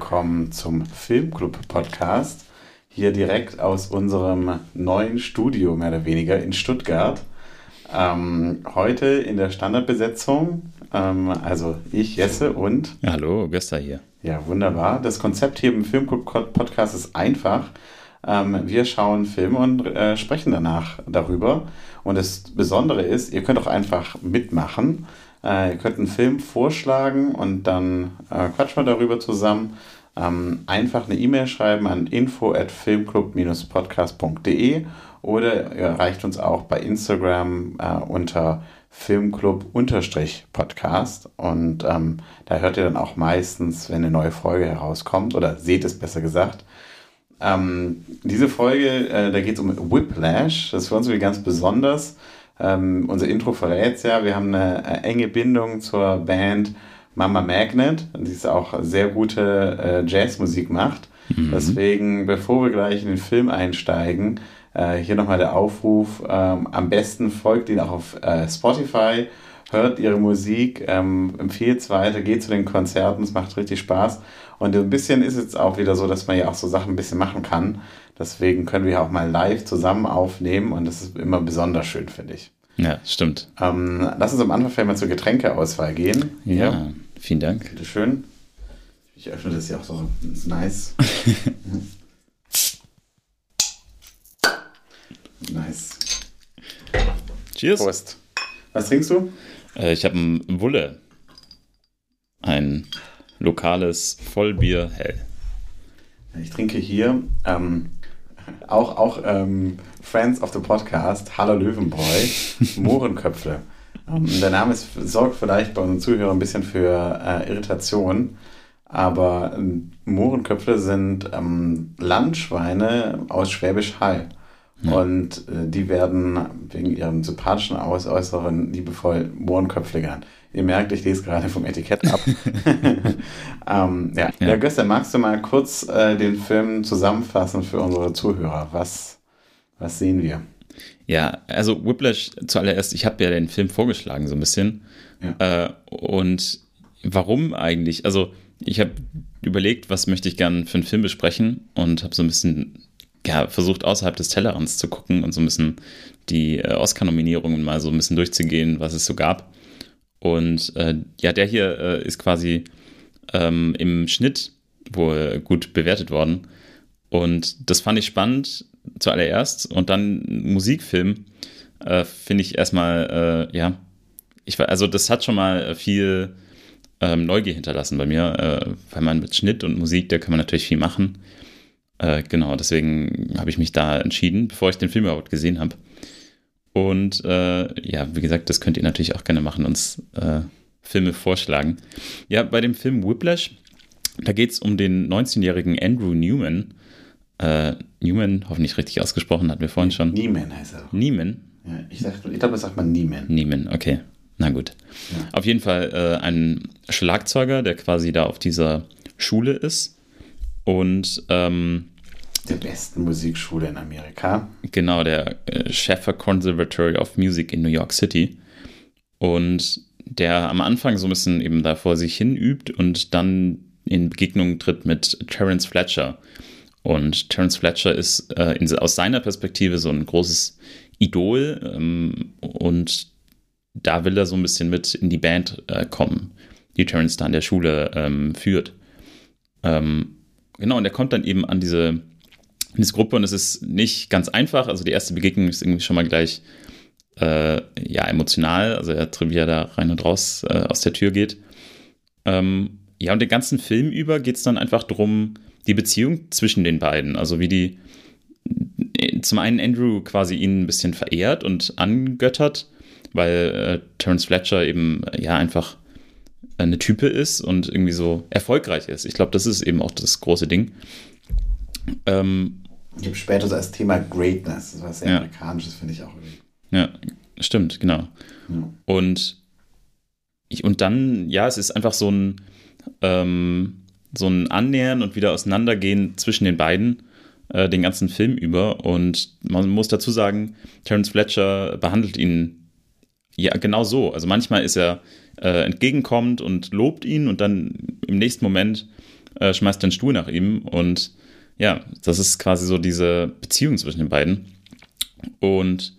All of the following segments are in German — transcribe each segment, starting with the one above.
willkommen zum Filmclub Podcast. Hier direkt aus unserem neuen Studio, mehr oder weniger, in Stuttgart. Ähm, heute in der Standardbesetzung, ähm, also ich, Jesse und. Ja, hallo, Gösta hier. Ja, wunderbar. Das Konzept hier im Filmclub Podcast ist einfach. Ähm, wir schauen Filme und äh, sprechen danach darüber. Und das Besondere ist, ihr könnt auch einfach mitmachen. Äh, ihr könnt einen Film vorschlagen und dann äh, quatschen wir darüber zusammen. Ähm, einfach eine E-Mail schreiben an info at filmclub-podcast.de oder ihr erreicht uns auch bei Instagram äh, unter Filmclub-Podcast und ähm, da hört ihr dann auch meistens, wenn eine neue Folge herauskommt oder seht es besser gesagt. Ähm, diese Folge, äh, da geht es um Whiplash, das ist für uns irgendwie ganz besonders. Ähm, unser Intro verrät es ja, wir haben eine äh, enge Bindung zur Band Mama Magnet, die ist auch sehr gute äh, Jazzmusik macht. Mhm. Deswegen, bevor wir gleich in den Film einsteigen, äh, hier nochmal der Aufruf, ähm, am besten folgt ihnen auch auf äh, Spotify, hört ihre Musik, ähm, empfiehlt es weiter, geht zu den Konzerten, es macht richtig Spaß. Und ein bisschen ist es auch wieder so, dass man ja auch so Sachen ein bisschen machen kann. Deswegen können wir auch mal live zusammen aufnehmen und das ist immer besonders schön, finde ich. Ja, stimmt. Ähm, lass uns am Anfang vielleicht mal zur Getränkeauswahl gehen. Ja, ja. vielen Dank. Bitte schön. Ich öffne das hier auch so nice. nice. Cheers. Prost. Was trinkst du? Äh, ich habe ein Wulle. Ein lokales Vollbier hell. Ich trinke hier ähm, auch, auch ähm, Friends of the Podcast, Hallo Löwenbräu, Mohrenköpfe. ähm, der Name ist, sorgt vielleicht bei unseren Zuhörern ein bisschen für äh, Irritation, aber ähm, Mohrenköpfe sind ähm, Landschweine aus Schwäbisch Hall. Und äh, die werden wegen ihrem sympathischen Äußeren liebevoll Mohrenköpfe genannt. Ihr merkt, ich lese gerade vom Etikett ab. ähm, ja. ja. ja, Göster, magst du mal kurz äh, den Film zusammenfassen für unsere Zuhörer? Was, was sehen wir? Ja, also Whiplash zuallererst, ich habe ja den Film vorgeschlagen so ein bisschen. Ja. Äh, und warum eigentlich? Also ich habe überlegt, was möchte ich gerne für einen Film besprechen und habe so ein bisschen ja, versucht, außerhalb des Tellerrands zu gucken und so ein bisschen die äh, Oscar-Nominierungen mal so ein bisschen durchzugehen, was es so gab. Und äh, ja, der hier äh, ist quasi ähm, im Schnitt wohl gut bewertet worden. Und das fand ich spannend zuallererst. Und dann Musikfilm äh, finde ich erstmal, äh, ja, ich war, also das hat schon mal viel ähm, Neugier hinterlassen bei mir, äh, weil man mit Schnitt und Musik, da kann man natürlich viel machen. Äh, genau, deswegen habe ich mich da entschieden, bevor ich den Film überhaupt gesehen habe. Und äh, ja, wie gesagt, das könnt ihr natürlich auch gerne machen, uns äh, Filme vorschlagen. Ja, bei dem Film Whiplash, da geht es um den 19-jährigen Andrew Newman. Äh, Newman, hoffentlich richtig ausgesprochen, hatten wir vorhin schon. Nieman heißt er. Nieman? Ja, ich, ich glaube, das sagt man Nieman. Nieman, okay. Na gut. Ja. Auf jeden Fall äh, ein Schlagzeuger, der quasi da auf dieser Schule ist. Und ähm, der besten Musikschule in Amerika. Genau, der äh, Sheffer Conservatory of Music in New York City. Und der am Anfang so ein bisschen eben da vor sich hin übt und dann in Begegnung tritt mit Terence Fletcher. Und Terence Fletcher ist äh, in, aus seiner Perspektive so ein großes Idol ähm, und da will er so ein bisschen mit in die Band äh, kommen, die Terence da an der Schule ähm, führt. Ähm, genau, und er kommt dann eben an diese diese Gruppe und es ist nicht ganz einfach. Also die erste Begegnung ist irgendwie schon mal gleich äh, ja emotional, also er er da rein und raus äh, aus der Tür geht. Ähm, ja, und den ganzen Film über geht es dann einfach darum, die Beziehung zwischen den beiden. Also wie die zum einen Andrew quasi ihn ein bisschen verehrt und angöttert, weil äh, Terence Fletcher eben ja einfach eine Type ist und irgendwie so erfolgreich ist. Ich glaube, das ist eben auch das große Ding. Ähm, ich habe später so als Thema Greatness, das ist was sehr ja. Amerikanisches, finde ich auch irgendwie. Ja, stimmt, genau. Ja. Und, ich, und dann, ja, es ist einfach so ein, ähm, so ein Annähern und wieder Auseinandergehen zwischen den beiden äh, den ganzen Film über. Und man muss dazu sagen, Terence Fletcher behandelt ihn ja genau so. Also manchmal ist er äh, entgegenkommend und lobt ihn und dann im nächsten Moment äh, schmeißt den Stuhl nach ihm und ja, das ist quasi so diese Beziehung zwischen den beiden. Und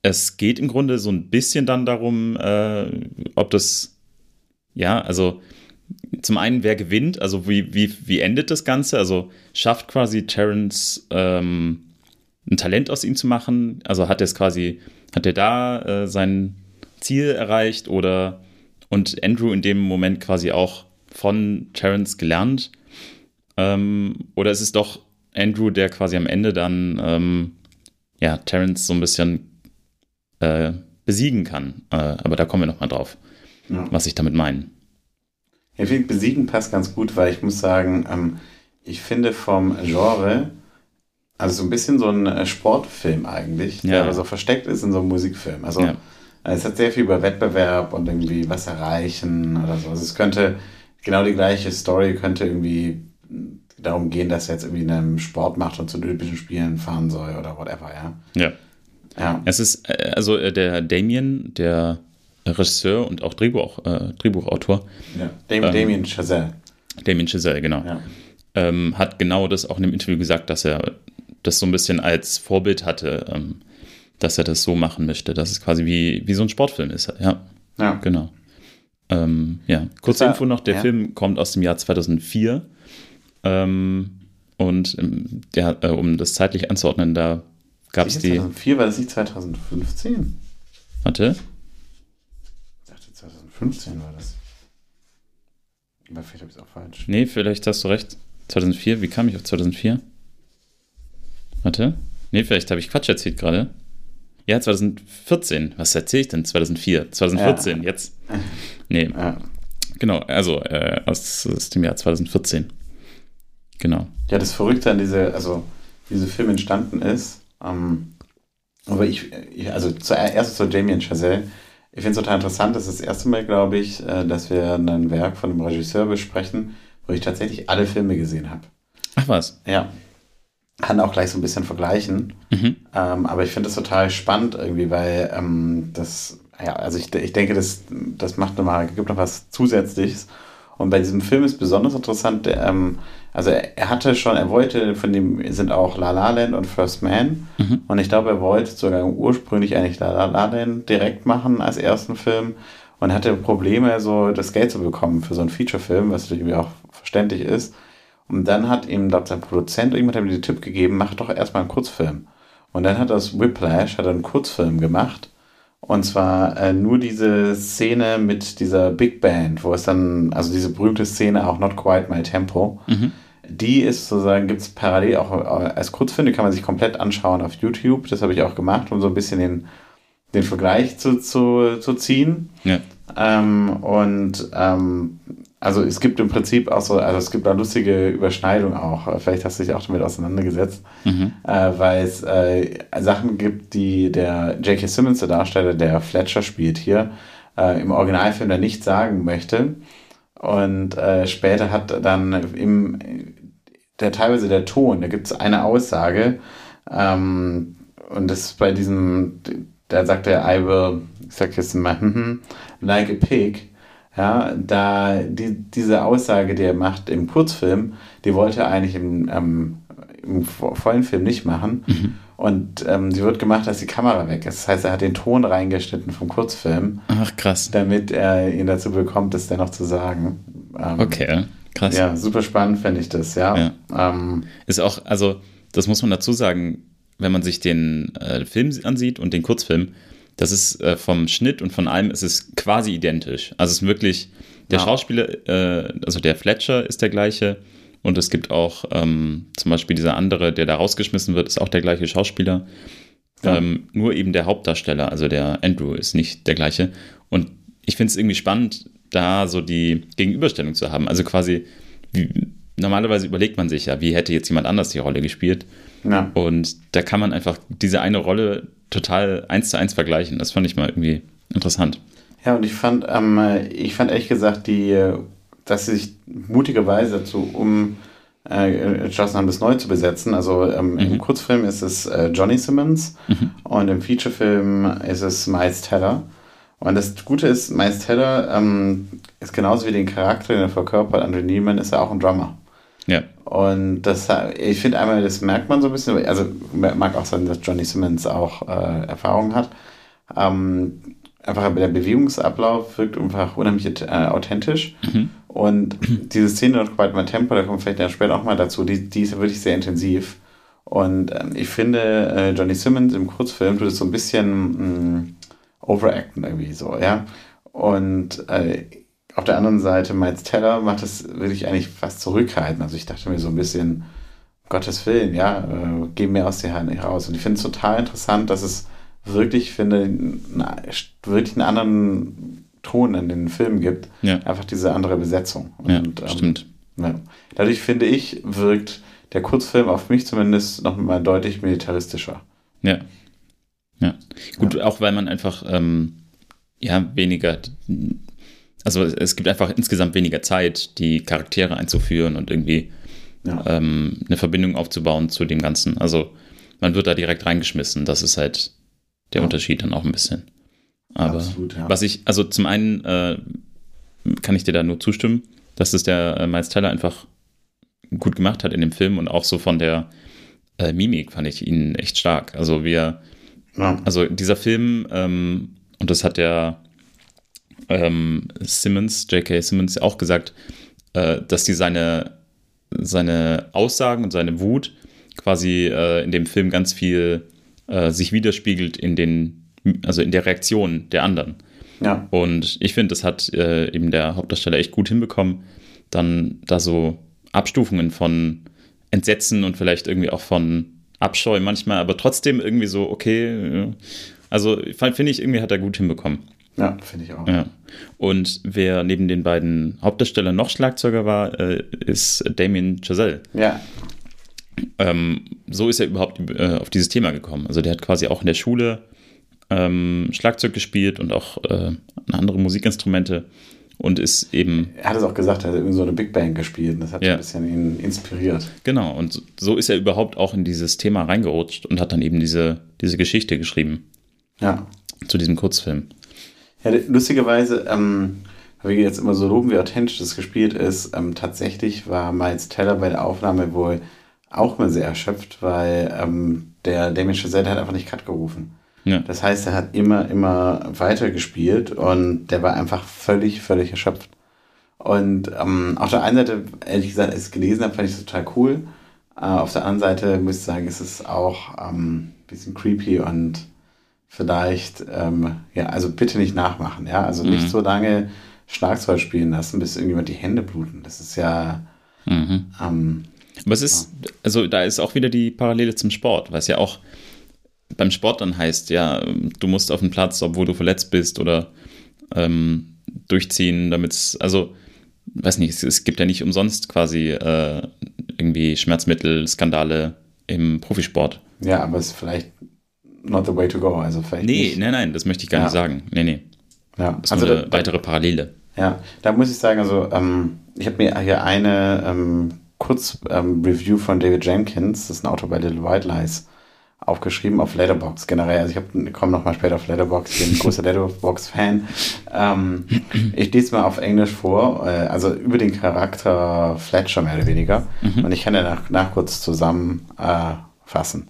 es geht im Grunde so ein bisschen dann darum, äh, ob das, ja, also zum einen, wer gewinnt, also wie, wie, wie endet das Ganze? Also schafft quasi Terence ähm, ein Talent aus ihm zu machen? Also hat er es quasi, hat er da äh, sein Ziel erreicht oder und Andrew in dem Moment quasi auch von Terence gelernt? Ähm, oder ist es doch Andrew, der quasi am Ende dann ähm, ja, Terence so ein bisschen äh, besiegen kann? Äh, aber da kommen wir nochmal drauf, ja. was ich damit meine. Ja, ich finde, besiegen passt ganz gut, weil ich muss sagen, ähm, ich finde vom Genre, also so ein bisschen so ein äh, Sportfilm eigentlich, ja. der aber so versteckt ist in so einem Musikfilm. Also ja. es hat sehr viel über Wettbewerb und irgendwie was erreichen oder so. Also es könnte genau die gleiche Story könnte irgendwie darum gehen, dass er jetzt irgendwie einen Sport macht und zu Olympischen Spielen fahren soll oder whatever, ja. Ja. Ja. Es ist, äh, also äh, der Damien, der Regisseur und auch Drehbuch, äh, Drehbuchautor. Ja, Damien, ähm, Damien Chazelle. Damien Chazelle, genau. Ja. Ähm, hat genau das auch in einem Interview gesagt, dass er das so ein bisschen als Vorbild hatte, ähm, dass er das so machen möchte, dass es quasi wie, wie so ein Sportfilm ist. Ja, ja. genau. Ähm, ja, kurze Info noch, der. Film kommt aus dem Jahr 2004 ähm, und ähm, ja, äh, um das zeitlich anzuordnen, da gab es die... 2004 war das nicht 2015? Warte. 2015 war das. Aber vielleicht habe ich es auch falsch. Nee, vielleicht hast du recht. 2004, wie kam ich auf 2004? Warte. Nee, vielleicht habe ich Quatsch erzählt gerade. Ja, 2014. Was erzähle ich denn? 2004. 2014, ja. jetzt. Nee. Ja. Genau, also äh, aus, aus, dem Jahr 2014. Genau. Ja, das Verrückte an diese, also diese Film entstanden ist, ähm, aber ich, ich also zuerst zu Jamie und Chazelle, ich finde es total interessant. Das ist das erste Mal, glaube ich, äh, dass wir ein Werk von einem Regisseur besprechen, wo ich tatsächlich alle Filme gesehen habe. Ach was? Ja. Kann auch gleich so ein bisschen vergleichen. Mhm. Ähm, aber ich finde das total spannend irgendwie, weil ähm, das, ja, also ich, ich denke, das, das macht nochmal, gibt noch was Zusätzliches. Und bei diesem Film ist besonders interessant, ähm, also er hatte schon, er wollte, von dem sind auch La La Land und First Man. Mhm. Und ich glaube, er wollte sogar ursprünglich eigentlich La La Land direkt machen als ersten Film und hatte Probleme, so das Geld zu bekommen für so einen Feature-Film, was irgendwie auch verständlich ist. Und dann hat ihm, glaube sein Produzent, irgendjemand hat ihm den Tipp gegeben, mach doch erstmal einen Kurzfilm. Und dann hat das Whiplash, hat er einen Kurzfilm gemacht. Und zwar äh, nur diese Szene mit dieser Big Band, wo es dann, also diese berühmte Szene, auch Not Quite My Tempo, mhm die ist sozusagen, gibt es parallel auch als Kurzfilm, die kann man sich komplett anschauen auf YouTube. Das habe ich auch gemacht, um so ein bisschen den, den Vergleich zu, zu, zu ziehen. Ja. Ähm, und ähm, also es gibt im Prinzip auch so, also es gibt eine lustige Überschneidung auch. Vielleicht hast du dich auch damit auseinandergesetzt, mhm. äh, weil es äh, Sachen gibt, die der J.K. Simmons, der Darsteller, der Fletcher spielt hier, äh, im Originalfilm da nicht sagen möchte. Und äh, später hat dann im, der teilweise der Ton, da gibt es eine Aussage, ähm, und das ist bei diesem, da sagt er, I will, ich sag jetzt mal, like a pig. Ja, da die, diese Aussage, die er macht im Kurzfilm, die wollte er eigentlich im, ähm, im vollen Film nicht machen. Mhm. Und ähm, sie wird gemacht, dass die Kamera weg ist. Das heißt, er hat den Ton reingeschnitten vom Kurzfilm. Ach, krass. Damit er ihn dazu bekommt, das dennoch zu sagen. Ähm, okay, krass. Ja, super spannend finde ich das, ja. ja. Ähm, ist auch, also, das muss man dazu sagen, wenn man sich den äh, Film ansieht und den Kurzfilm, das ist äh, vom Schnitt und von allem ist es quasi identisch. Also es ist wirklich, der ja. Schauspieler, äh, also der Fletcher ist der gleiche, und es gibt auch ähm, zum Beispiel dieser andere, der da rausgeschmissen wird, ist auch der gleiche Schauspieler. Ja. Ähm, nur eben der Hauptdarsteller, also der Andrew, ist nicht der gleiche. Und ich finde es irgendwie spannend, da so die Gegenüberstellung zu haben. Also quasi, wie, normalerweise überlegt man sich ja, wie hätte jetzt jemand anders die Rolle gespielt. Ja. Und da kann man einfach diese eine Rolle total eins zu eins vergleichen. Das fand ich mal irgendwie interessant. Ja, und ich fand, ähm, ich fand ehrlich gesagt die dass sie sich mutigerweise dazu um äh, entschlossen haben, das neu zu besetzen. Also ähm, mhm. im Kurzfilm ist es äh, Johnny Simmons mhm. und im Featurefilm ist es Miles Teller. Und das Gute ist, Miles Teller ähm, ist genauso wie den Charakter, den er verkörpert, Andrew Neiman, ist er auch ein Drummer. Ja. Und das, ich finde einmal, das merkt man so ein bisschen, also mag auch sein, dass Johnny Simmons auch äh, Erfahrung hat. Ähm, einfach der Bewegungsablauf wirkt einfach unheimlich äh, authentisch. Mhm. Und diese Szene dort bei mein Tempo, da kommt vielleicht ja später auch mal dazu, die, die ist ja wirklich sehr intensiv. Und ähm, ich finde, äh, Johnny Simmons im Kurzfilm tut es so ein bisschen mh, mm, overacten irgendwie so, ja. Und äh, auf der anderen Seite, Miles Teller macht das wirklich eigentlich fast zurückhalten. Also ich dachte mir so ein bisschen, Gottes Willen, ja, äh, geh mir aus der Hand nicht raus. Und ich finde es total interessant, dass es wirklich, finde, na, wirklich einen anderen Ton in den Filmen gibt. Ja. Einfach diese andere Besetzung. Und, ja, ähm, stimmt. Ja. Dadurch finde ich, wirkt der Kurzfilm auf mich zumindest noch mal deutlich militaristischer. Ja. Ja. Gut, ja. auch weil man einfach ähm, ja weniger, also es gibt einfach insgesamt weniger Zeit, die Charaktere einzuführen und irgendwie ja. ähm, eine Verbindung aufzubauen zu dem Ganzen. Also man wird da direkt reingeschmissen. Das ist halt der ja. Unterschied dann auch ein bisschen. Aber Absolut, was ich, also zum einen äh, kann ich dir da nur zustimmen, dass es der äh, Miles Teller einfach gut gemacht hat in dem Film und auch so von der äh, Mimik fand ich ihn echt stark. Also wir, ja. also dieser Film, ähm, und das hat der ähm, Simmons, J.K. Simmons auch gesagt, äh, dass die seine, seine Aussagen und seine Wut quasi äh, in dem Film ganz viel äh, sich widerspiegelt in den, also in der Reaktion der anderen. Ja. Und ich finde, das hat äh, eben der Hauptdarsteller echt gut hinbekommen, dann da so Abstufungen von Entsetzen und vielleicht irgendwie auch von Abscheu manchmal, aber trotzdem irgendwie so, okay. Also finde ich, irgendwie hat er gut hinbekommen. Ja, finde ich auch. Ja. Und wer neben den beiden Hauptdarstellern noch Schlagzeuger war, äh, ist Damien Chazelle. Ja. Ähm, so ist er überhaupt äh, auf dieses Thema gekommen. Also der hat quasi auch in der Schule ähm, Schlagzeug gespielt und auch äh, andere Musikinstrumente und ist eben. Er hat es auch gesagt, er hat irgendwie so eine Big Band gespielt und das hat ja. ein bisschen ihn inspiriert. Genau, und so ist er überhaupt auch in dieses Thema reingerutscht und hat dann eben diese, diese Geschichte geschrieben. Ja. Zu diesem Kurzfilm. Ja, lustigerweise, ähm, weil wir jetzt immer so loben, wie authentisch das gespielt ist, ähm, tatsächlich war Miles Teller bei der Aufnahme wohl auch mal sehr erschöpft, weil ähm, der Damien Chazelle hat einfach nicht Cut gerufen. Ja. Das heißt, er hat immer, immer weiter gespielt und der war einfach völlig, völlig erschöpft. Und ähm, auf der einen Seite, ehrlich gesagt, als ich es gelesen habe, fand ich es total cool. Äh, auf der anderen Seite muss ich sagen, ist es auch ähm, ein bisschen creepy und vielleicht, ähm, ja, also bitte nicht nachmachen, ja. Also nicht mhm. so lange Schlagzeug spielen lassen, bis irgendjemand die Hände bluten. Das ist ja. Mhm. Ähm, Aber es ist, also da ist auch wieder die Parallele zum Sport, weil es ja auch beim Sport dann heißt, ja, du musst auf den Platz, obwohl du verletzt bist oder ähm, durchziehen, damit es, also, weiß nicht, es, es, gibt ja nicht umsonst quasi äh, irgendwie Schmerzmittel, Skandale im Profisport. Ja, aber es ist vielleicht not the way to go. Also vielleicht nee, nicht. nein, nein, das möchte ich gar ja. nicht sagen. Nee, nee. Ja. Das ist also eine da, weitere Parallele. Ja, da muss ich sagen, also ähm, ich habe mir hier eine ähm, Kurz-Review ähm, von David Jenkins, das ist ein Autor bei Little White Lies, aufgeschrieben auf Letterbox generell. Also ich komme noch mal später auf Letterbox, ich bin ein großer Letterbox-Fan. Ähm, ich lese mal auf Englisch vor, äh, also über den Charakter Fletcher mehr oder weniger. Mhm. Und ich kann ja nach, nach kurz zusammenfassen.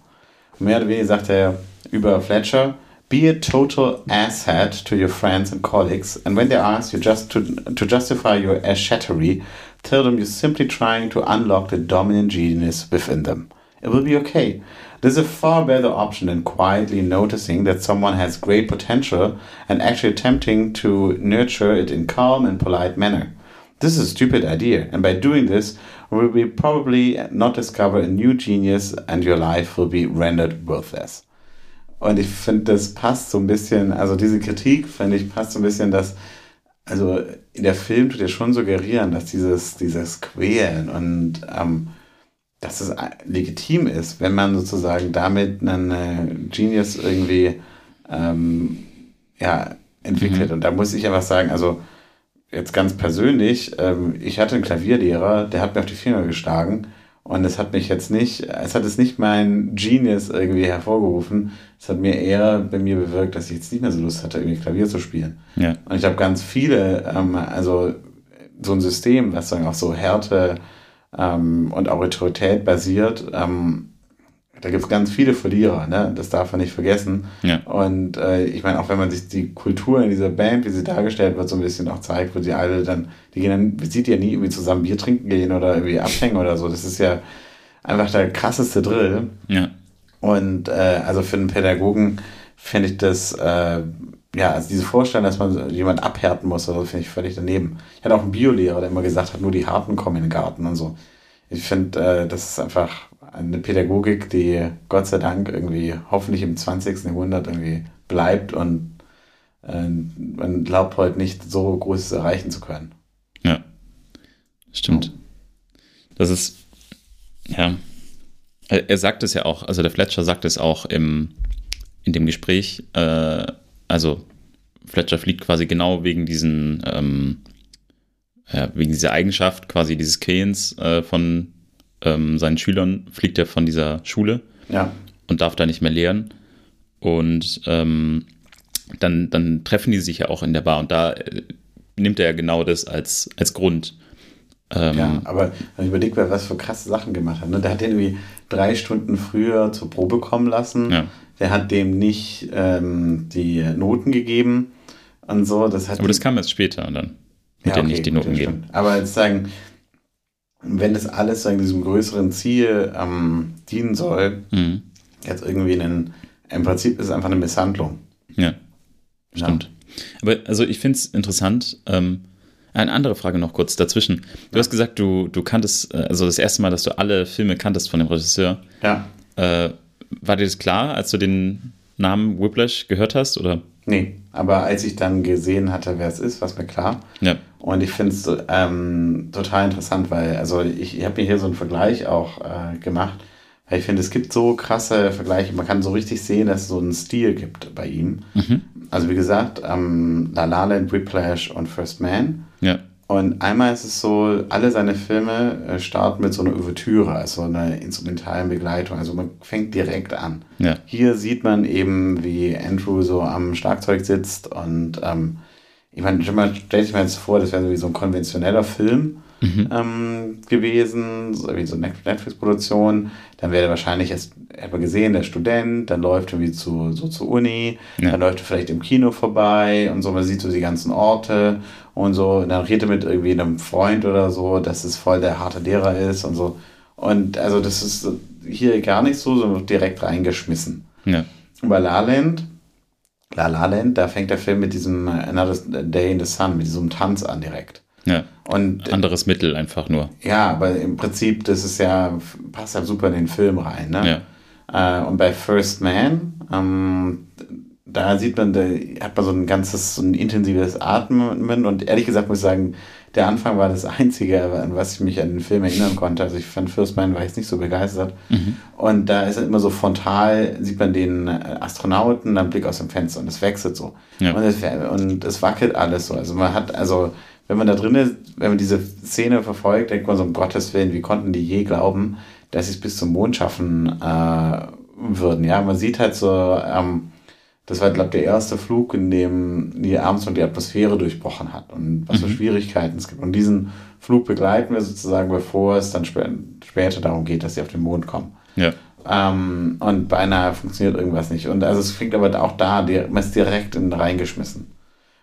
Äh, mehr oder weniger sagt er über Fletcher, be a total asshat to your friends and colleagues, and when they ask you just to, to justify your asshattery, tell them you're simply trying to unlock the dominant genius within them. It will be okay. This is a far better option than quietly noticing that someone has great potential and actually attempting to nurture it in calm and polite manner. This is a stupid idea, and by doing this, you will probably not discover a new genius and your life will be rendered worthless. Und ich finde, das passt so ein bisschen, also diese Kritik, finde ich, passt so ein bisschen, dass, also der Film tut ja schon suggerieren, dass dieses, dieses Quälen und ähm, dass es legitim ist, wenn man sozusagen damit einen äh, Genius irgendwie ähm, ja, entwickelt. Mhm. Und da muss ich einfach sagen, also jetzt ganz persönlich, ähm, ich hatte einen Klavierlehrer, der hat mir auf die Finger geschlagen Und es hat mich jetzt nicht, es hat es nicht mein Genius irgendwie hervorgerufen. Es hat mir eher bei mir bewirkt, dass ich jetzt nicht mehr so Lust hatte, irgendwie Klavier zu spielen. Ja. Und ich habe ganz viele, ähm, also so ein System, was dann auf so Härte ähm, und Autorität basiert, ähm, da gibt es ganz viele Verlierer, ne? das darf man nicht vergessen. Ja. Und äh, ich meine, auch wenn man sich die Kultur in dieser Band, wie sie dargestellt wird, so ein bisschen auch zeigt, wo die alle dann, die gehen dann, sieht ja nie irgendwie zusammen Bier trinken gehen oder irgendwie abhängen oder so. Das ist ja einfach der krasseste Drill. Ja. Und äh, also für einen Pädagogen finde ich das, äh, ja, also diese Vorstellung, dass man jemand abhärten muss, also finde ich völlig daneben. Ich hatte auch einen Biolehrer, der immer gesagt hat, nur die Harten kommen in den Garten und so. Ich finde, äh, das ist einfach eine Pädagogik, die Gott sei Dank irgendwie hoffentlich im 20. Jahrhundert irgendwie bleibt und äh, man glaubt heute nicht so Großes erreichen zu können. Ja, stimmt. Das ist, ja, er, sagt es ja auch, also der Fletcher sagt es auch im, in dem Gespräch, äh, also Fletcher fliegt quasi genau wegen diesen, ähm, ja, wegen dieser Eigenschaft quasi dieses Keyens äh, von ähm, seinen Schülern, fliegt er von dieser Schule Ja, und darf da nicht mehr lehren. Und ähm, dann, dann treffen die sich ja auch in der Bar und da äh, nimmt er ja genau das als, als Grund. Ähm, ja, aber wenn ich überlege, was für krasse Sachen gemacht hat. Ne? Der hat den irgendwie drei Stunden früher zur Probe kommen lassen. Ja. Der hat dem nicht ähm, die Noten gegeben und so. Das hat Aber das kam erst später dann. Wird ja, nicht die Noten das geben. stimmt. Aber jetzt sagen, wenn das alles sagen, diesem größeren Ziel ähm, dienen soll, Mhm. jetzt irgendwie einen, im Prinzip ist es einfach eine Misshandlung. Ja, stimmt. Aber also ich finde es interessant. Ähm, eine andere Frage noch kurz dazwischen. Du hast gesagt, du, du kanntest, äh, also das erste Mal, dass du alle Filme kanntest von dem Regisseur. Ja, Äh, war dir das klar, als du den Namen Whiplash gehört hast? Oder? nee. Aber als ich dann gesehen hatte, wer es ist, war es mir klar. Ja. Und ich finde es ähm, total interessant, weil, also ich, ich habe mir hier so einen Vergleich auch äh, gemacht, weil ich finde, es gibt so krasse Vergleiche, man kann so richtig sehen, dass es so einen Stil gibt bei ihm. Mhm. Also wie gesagt, ähm, La La Land, Whiplash und First Man. Ja. Und einmal ist es so, alle seine Filme äh, starten mit so einer Ouvertüre, also einer instrumentalen Begleitung. Also man fängt direkt an. Ja. Hier sieht man eben, wie Andrew so am Schlagzeug sitzt und ähm, ich meine, stell dich mal jetzt vor, das wäre so wie so ein konventioneller Film ähm, gewesen, so wie so eine Netflix-Produktion. Dann wäre wahrscheinlich erst, man gesehen, der Student, dann läuft er wie zu, so zur Uni, Ja. dann läuft er vielleicht im Kino vorbei und so, man sieht so die ganzen Orte und so, und dann redet er mit irgendwie einem Freund oder so, dass es voll der harte Lehrer ist und so. Und also das ist hier gar nicht so, sondern direkt reingeschmissen. Ja. Und bei La Land, La La Land, da fängt der Film mit diesem Another Day in the Sun, mit diesem Tanz an direkt. Ja. Und Anderes Mittel einfach nur. ja, aber im Prinzip, das ist ja, passt ja super in den Film rein. Ne? Äh, und bei First Man, ähm, da sieht man, da hat man so ein ganzes, so ein intensives Atmen und ehrlich gesagt muss ich sagen, der Anfang war das Einzige, an was ich mich an den Film erinnern konnte. Also ich fand First Man war jetzt nicht so begeistert. Und da ist immer so frontal, sieht man den äh, Astronauten, dann Blick aus dem Fenster und es wechselt so. Ja. Und, es, und es wackelt alles so. Also man hat, also wenn man da drin ist, wenn man diese Szene verfolgt, denkt man so, um Gottes Willen, wie konnten die je glauben, dass sie es bis zum Mond schaffen äh, würden. Ja, man sieht halt so, ähm, das war, glaube ich, der erste Flug, in dem Neil Armstrong die Atmosphäre durchbrochen hat und was für Schwierigkeiten es gibt. Und diesen Flug begleiten wir sozusagen, bevor es dann spä später darum geht, dass sie auf den Mond kommen. Ja. Ähm, und beinahe funktioniert irgendwas nicht. Und also es fängt aber auch da, man ist direkt in, reingeschmissen.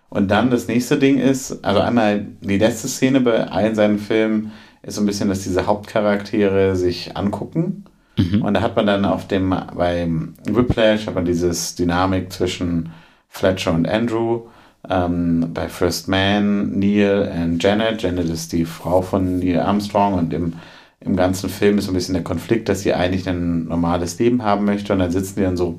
Und dann das nächste Ding ist, also einmal die letzte Szene bei allen seinen Filmen ist so ein bisschen, dass diese Hauptcharaktere sich angucken. Und da hat man dann auf dem, beim Whiplash hat man dieses Dynamik zwischen Fletcher und Andrew. Ähm, bei First Man, Neil und Janet. Janet ist die Frau von Neil Armstrong und im, im ganzen Film ist so ein bisschen der Konflikt, dass sie eigentlich ein normales Leben haben möchte und dann sitzen die dann so,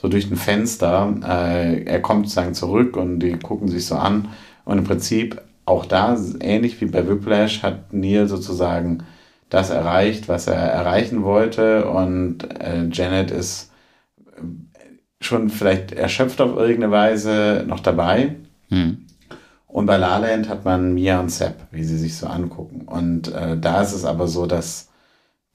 so durch ein Fenster. Äh, er kommt sozusagen zurück und die gucken sich so an und im Prinzip auch da, ähnlich wie bei Whiplash, hat Neil sozusagen das erreicht, was er erreichen wollte und äh, Janet ist äh, schon vielleicht erschöpft auf irgendeine Weise noch dabei. Hm. Und bei La La Land hat man Mia und Sepp, wie sie sich so angucken. Und äh, da ist es aber so, dass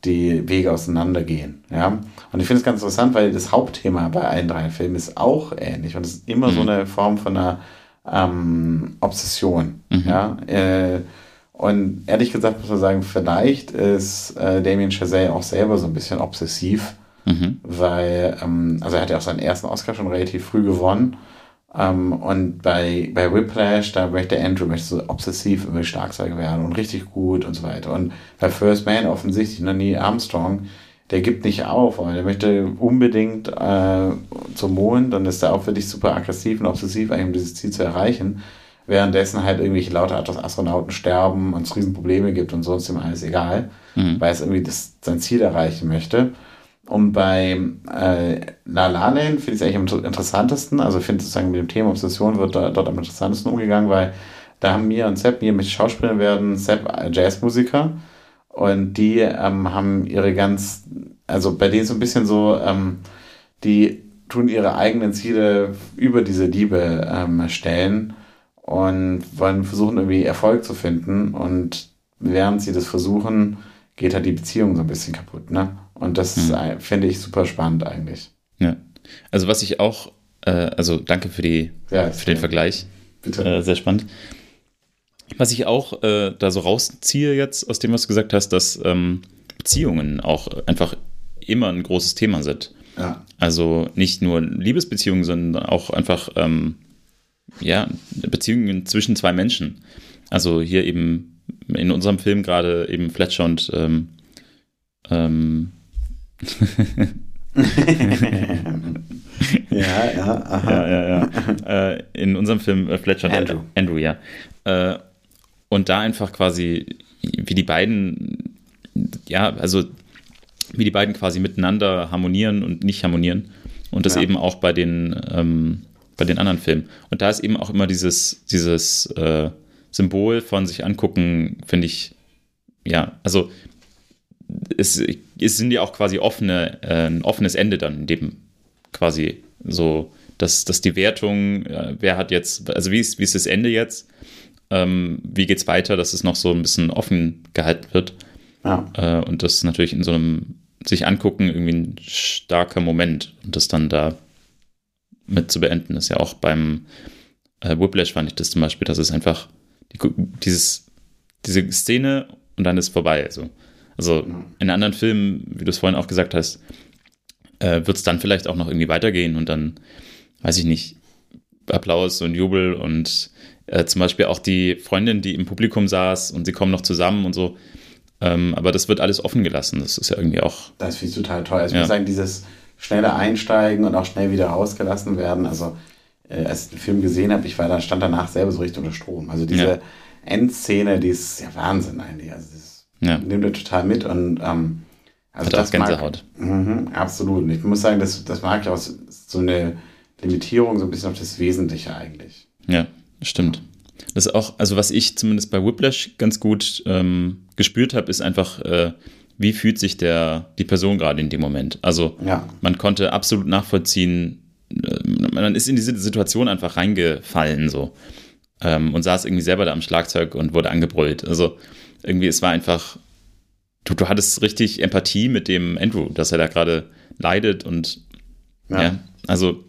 die Wege auseinandergehen. Ja? Und ich finde es ganz interessant, weil das Hauptthema bei allen drei Filmen ist auch ähnlich und es ist immer mhm. so eine Form von einer ähm, Obsession. Mhm. Ja? Äh, und ehrlich gesagt muss man sagen, vielleicht ist äh, Damien Chazelle auch selber so ein bisschen obsessiv, mhm. weil, ähm, also er hat ja auch seinen ersten Oscar schon relativ früh gewonnen. Ähm, und bei, bei Whiplash, da möchte Andrew möchte so obsessiv irgendwie Schlagzeuger werden und richtig gut und so weiter. Und bei First Man offensichtlich, ne, Neil Armstrong, der gibt nicht auf, aber der möchte unbedingt äh, zum Mond, dann ist er auch wirklich super aggressiv und obsessiv, eigentlich um dieses Ziel zu erreichen währenddessen halt irgendwelche lauter Astronauten sterben und es Riesenprobleme gibt und sonst ihm alles egal, mhm. weil es irgendwie das, sein Ziel erreichen möchte. Und bei äh, La La Land finde ich es eigentlich am interessantesten, also finde sozusagen mit dem Thema Obsession wird da, dort am interessantesten umgegangen, weil da haben mir und Sepp, mir mit Schauspielern werden, Sepp äh, Jazzmusiker und die ähm, haben ihre ganz, also bei denen so ein bisschen so, ähm, die tun ihre eigenen Ziele über diese Liebe ähm, stellen und wollen versuchen, irgendwie Erfolg zu finden. Und während sie das versuchen, geht halt die Beziehung so ein bisschen kaputt. Ne? Und das mhm. finde ich super spannend eigentlich. Ja. Also was ich auch, äh, also danke für, die, ja, für den Vergleich. Bitte. Äh, sehr spannend. Was ich auch äh, da so rausziehe jetzt aus dem, was du gesagt hast, dass ähm, Beziehungen auch einfach immer ein großes Thema sind. Ja. Also nicht nur Liebesbeziehungen, sondern auch einfach ähm, ja, Beziehungen zwischen zwei Menschen. Also hier eben in unserem Film gerade eben Fletcher und ähm, ähm ja, ja, aha. ja, ja, ja. Äh, in unserem Film äh, Fletcher und Andrew, Andrew ja. Äh, und da einfach quasi, wie die beiden, ja, also wie die beiden quasi miteinander harmonieren und nicht harmonieren. Und das ja. eben auch bei den ähm, bei den anderen Filmen. Und da ist eben auch immer dieses, dieses äh, Symbol von sich angucken, finde ich, ja, also es, es sind ja auch quasi offene, äh, ein offenes Ende dann, in dem quasi so, dass, dass die Wertung, äh, wer hat jetzt, also wie ist, wie ist das Ende jetzt? Ähm, wie es weiter, dass es noch so ein bisschen offen gehalten wird. Ja. Äh, und das natürlich in so einem sich angucken irgendwie ein starker Moment und das dann da mit zu beenden. Ist ja auch beim äh, Whiplash fand ich das zum Beispiel, dass es einfach die, dieses, diese Szene und dann ist vorbei. Also, also in anderen Filmen, wie du es vorhin auch gesagt hast, äh, wird es dann vielleicht auch noch irgendwie weitergehen und dann, weiß ich nicht, Applaus und Jubel und äh, zum Beispiel auch die Freundin, die im Publikum saß und sie kommen noch zusammen und so. Ähm, aber das wird alles offen gelassen. Das ist ja irgendwie auch. Das finde ich total toll. Also, ich ja. muss sagen, dieses schneller einsteigen und auch schnell wieder rausgelassen werden. Also äh, als ich den Film gesehen habe, ich war da, stand danach selber so richtig unter Strom. Also diese ja. Endszene, die ist ja Wahnsinn eigentlich. Also ja. nimmt er total mit und ähm, also Hat das Gänsehaut. Mag, mh, absolut. Und ich muss sagen, das, das mag ich auch so eine Limitierung so ein bisschen auf das Wesentliche eigentlich. Ja, stimmt. Das ist auch, also was ich zumindest bei Whiplash ganz gut ähm, gespürt habe, ist einfach äh, wie fühlt sich der, die Person gerade in dem Moment. Also ja. man konnte absolut nachvollziehen, äh, man ist in diese Situation einfach reingefallen so ähm, und saß irgendwie selber da am Schlagzeug und wurde angebrüllt. Also irgendwie, es war einfach, du, du hattest richtig Empathie mit dem Andrew, dass er da gerade leidet und ja, ja also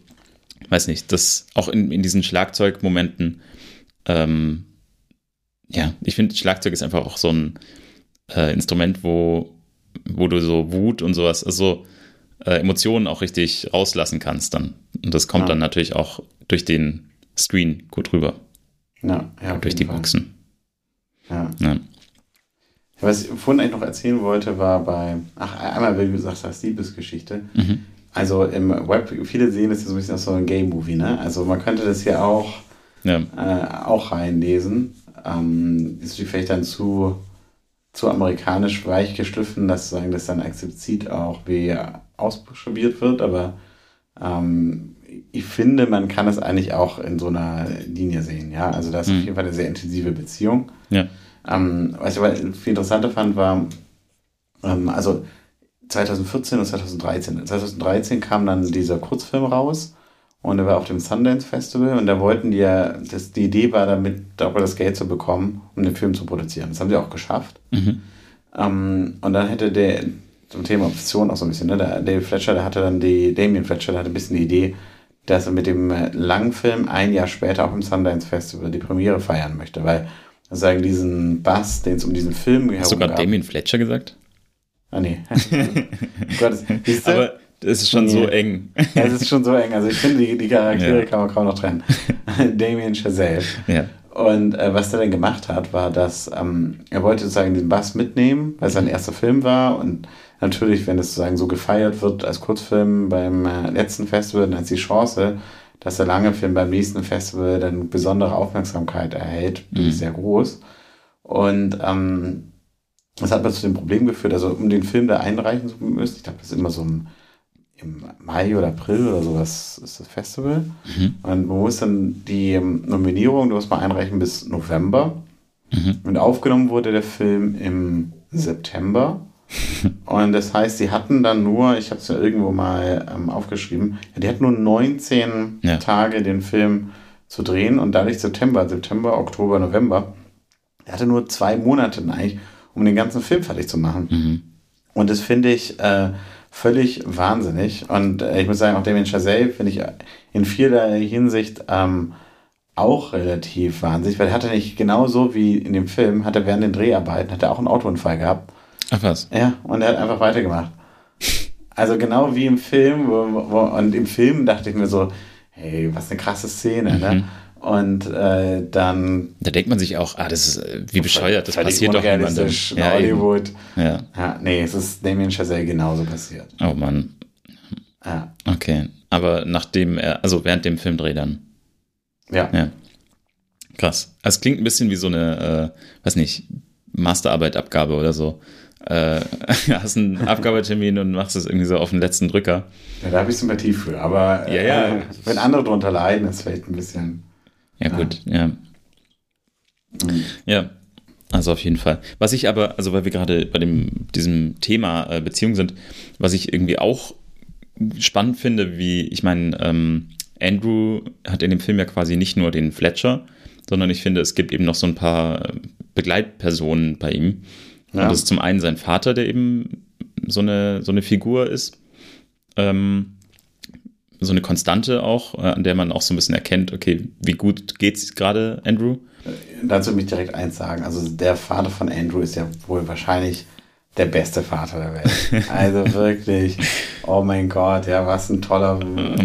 weiß nicht, das auch in, in diesen Schlagzeugmomenten, ähm, ja, ich finde, Schlagzeug ist einfach auch so ein äh, Instrument, wo wo du so Wut und sowas, also äh, Emotionen auch richtig rauslassen kannst dann. Und das kommt ja. dann natürlich auch durch den Screen gut rüber. Ja, ja. Durch die Fall. Boxen. Ja. ja. Was ich vorhin eigentlich noch erzählen wollte, war bei, ach, einmal, wie du gesagt hast, Liebesgeschichte. Mhm. Also im Web, viele sehen das ja so ein bisschen als so ein Game-Movie, ne? Also man könnte das hier auch, ja. äh, auch reinlesen. Ähm, ist vielleicht dann zu zu amerikanisch weich geschliffen, dass sagen, das dann explizit auch wie ausbuchstabiert wird, aber ähm, ich finde, man kann es eigentlich auch in so einer Linie sehen, ja. Also das ist mhm. auf jeden Fall eine sehr intensive Beziehung. Ja. Ähm, was ich aber viel interessanter fand, war, ähm, also 2014 und 2013. 2013 kam dann dieser Kurzfilm raus und er war auf dem Sundance Festival und da wollten die ja, das, die Idee war damit, darüber das Geld zu bekommen, um den Film zu produzieren. Das haben sie auch geschafft. Mhm. Ähm, und dann hätte der, zum Thema Option auch so ein bisschen, ne? Der David Fletcher, der hatte dann die, Damien Fletcher, der hatte ein bisschen die Idee, dass er mit dem äh, Langfilm ein Jahr später auch im Sundance Festival die Premiere feiern möchte, weil sagen diesen Bass, den es um diesen Film herum Hast du gerade Damien Fletcher gesagt? Ah, nee. Gottes, Aber es ist schon nee. so eng. Ja, es ist schon so eng. Also ich finde, die, die Charaktere ja. kann man kaum noch trennen. Damien Chazelle. Ja. Und äh, was er dann gemacht hat, war, dass ähm, er wollte sozusagen den Bass mitnehmen, weil es sein erster Film war und natürlich, wenn es sozusagen so gefeiert wird als Kurzfilm beim äh, letzten Festival, dann ist die Chance, dass der lange Film beim nächsten Festival dann besondere Aufmerksamkeit erhält, mhm. sehr groß. Und ähm, das hat mir zu dem Problem geführt, also um den Film da einreichen zu müssen, ich glaube, das ist immer so im, im Mai oder April oder sowas ist das Festival. Mhm. Und man muss dann die ähm, Nominierung, du musst mal einreichen bis November. Mhm. Und aufgenommen wurde der Film im September. Und das heißt, sie hatten dann nur, ich habe es ja irgendwo mal ähm, aufgeschrieben, ja, die hatten nur 19 ja. Tage, den Film zu drehen und dadurch September, September, Oktober, November. Er hatte nur zwei Monate eigentlich, um den ganzen Film fertig zu machen. Mhm. Und das finde ich äh, völlig wahnsinnig. Und äh, ich muss sagen, auch Damien Chazelle finde ich in vieler Hinsicht ähm, auch relativ wahnsinnig, weil er hatte nicht genauso wie in dem Film, hat er während den Dreharbeiten, hat er auch einen Autounfall gehabt Ach was? Ja, und er hat einfach weitergemacht. Also genau wie im Film, wo, wo, und im Film dachte ich mir so, hey, was eine krasse Szene, ne? mhm. ne? Und äh, dann. Da denkt man sich auch, ah, das ist äh, wie bescheuert, das passiert doch niemandem. In ja, Hollywood. Ja. ja. Nee, es ist Damien Chazelle genauso passiert. Oh Mann. Ja. Okay. Aber nachdem er, also während dem Filmdreh dann. Ja. Ja. Krass. Es klingt ein bisschen wie so eine, äh, weiß nicht, Masterarbeitabgabe oder so äh, hast einen Abgabetermin und machst es irgendwie so auf den letzten Drücker. Ja, da habe ich Sympathie für. Aber ja, ja. Äh, wenn andere drunter leiden, ist vielleicht ein bisschen. Ja, gut, ja. Mhm. Ja, also auf jeden Fall. Was ich aber, also weil wir gerade bei dem, diesem Thema äh, Beziehung sind, was ich irgendwie auch spannend finde, wie, ich meine, ähm, Andrew hat in dem Film ja quasi nicht nur den Fletcher, sondern ich finde, es gibt eben noch so ein paar Begleitpersonen bei ihm. Ja. Und das ist zum einen sein Vater, der eben so eine, so eine Figur ist. Ähm, so eine Konstante auch, äh, an der man auch so ein bisschen erkennt, okay, wie gut geht es gerade Andrew? Äh, dazu will ich direkt eins sagen. Also der Vater von Andrew ist ja wohl wahrscheinlich der beste Vater der Welt. Also wirklich, oh mein Gott, ja, was ein toller.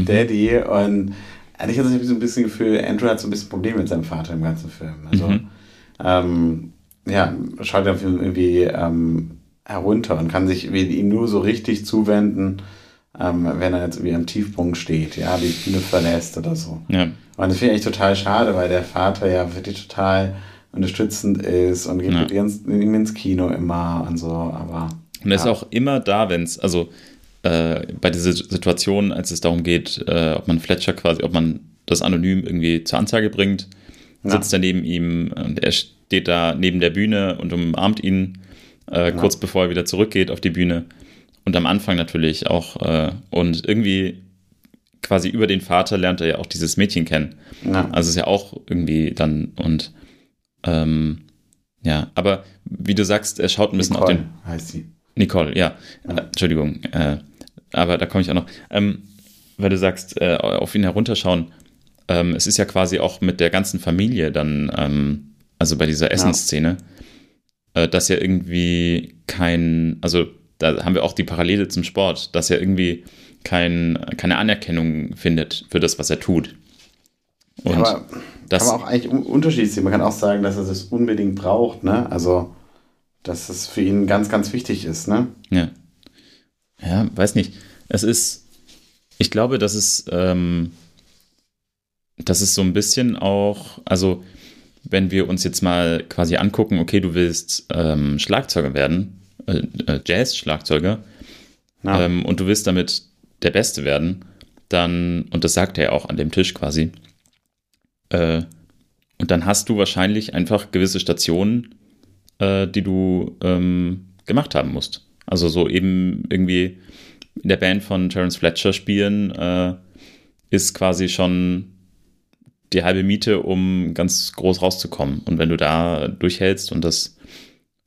Daddy. Und eigentlich habe ich so ein bisschen Gefühl, Andrew hat so ein bisschen Probleme mit seinem Vater im ganzen Film. Also mhm. ähm, ja, schaut auf ihn irgendwie ähm, herunter und kann sich ihm nur so richtig zuwenden, ähm, wenn er jetzt irgendwie am Tiefpunkt steht, ja, die Bühne verlässt oder so. Ja. Und das finde ich total schade, weil der Vater ja wirklich total unterstützend ist und geht ja. mit ihm ins Kino immer und so, aber. Und er ja. ist auch immer da, wenn es, also äh, bei dieser Situation, als es darum geht, äh, ob man Fletcher quasi, ob man das anonym irgendwie zur Anzeige bringt, sitzt er neben ihm und er steht da neben der Bühne und umarmt ihn äh, kurz bevor er wieder zurückgeht auf die Bühne. Und am Anfang natürlich auch. Äh, und irgendwie quasi über den Vater lernt er ja auch dieses Mädchen kennen. Ja. Also ist ja auch irgendwie dann und ähm, ja, aber wie du sagst, er schaut ein bisschen Nicole auf den. heißt sie. Nicole, ja. ja. Äh, Entschuldigung. Äh, aber da komme ich auch noch. Ähm, weil du sagst, äh, auf ihn herunterschauen. Ähm, es ist ja quasi auch mit der ganzen Familie dann ähm, also bei dieser Essensszene, ja. äh, dass ja irgendwie kein, also da haben wir auch die Parallele zum Sport, dass er irgendwie kein, keine Anerkennung findet für das, was er tut. Und ja, aber das kann man auch eigentlich unterschiedlich sehen. Man kann auch sagen, dass er das unbedingt braucht, ne? Also, dass es für ihn ganz, ganz wichtig ist, ne? Ja. Ja, weiß nicht. Es ist, ich glaube, dass es, ähm, dass es so ein bisschen auch, also wenn wir uns jetzt mal quasi angucken, okay, du willst ähm, Schlagzeuger werden, äh, äh, Jazz-Schlagzeuger, ähm, und du willst damit der Beste werden, dann, und das sagt er ja auch an dem Tisch quasi, äh, und dann hast du wahrscheinlich einfach gewisse Stationen, äh, die du ähm, gemacht haben musst. Also so eben irgendwie in der Band von Terence Fletcher spielen, äh, ist quasi schon die halbe Miete, um ganz groß rauszukommen. Und wenn du da durchhältst und das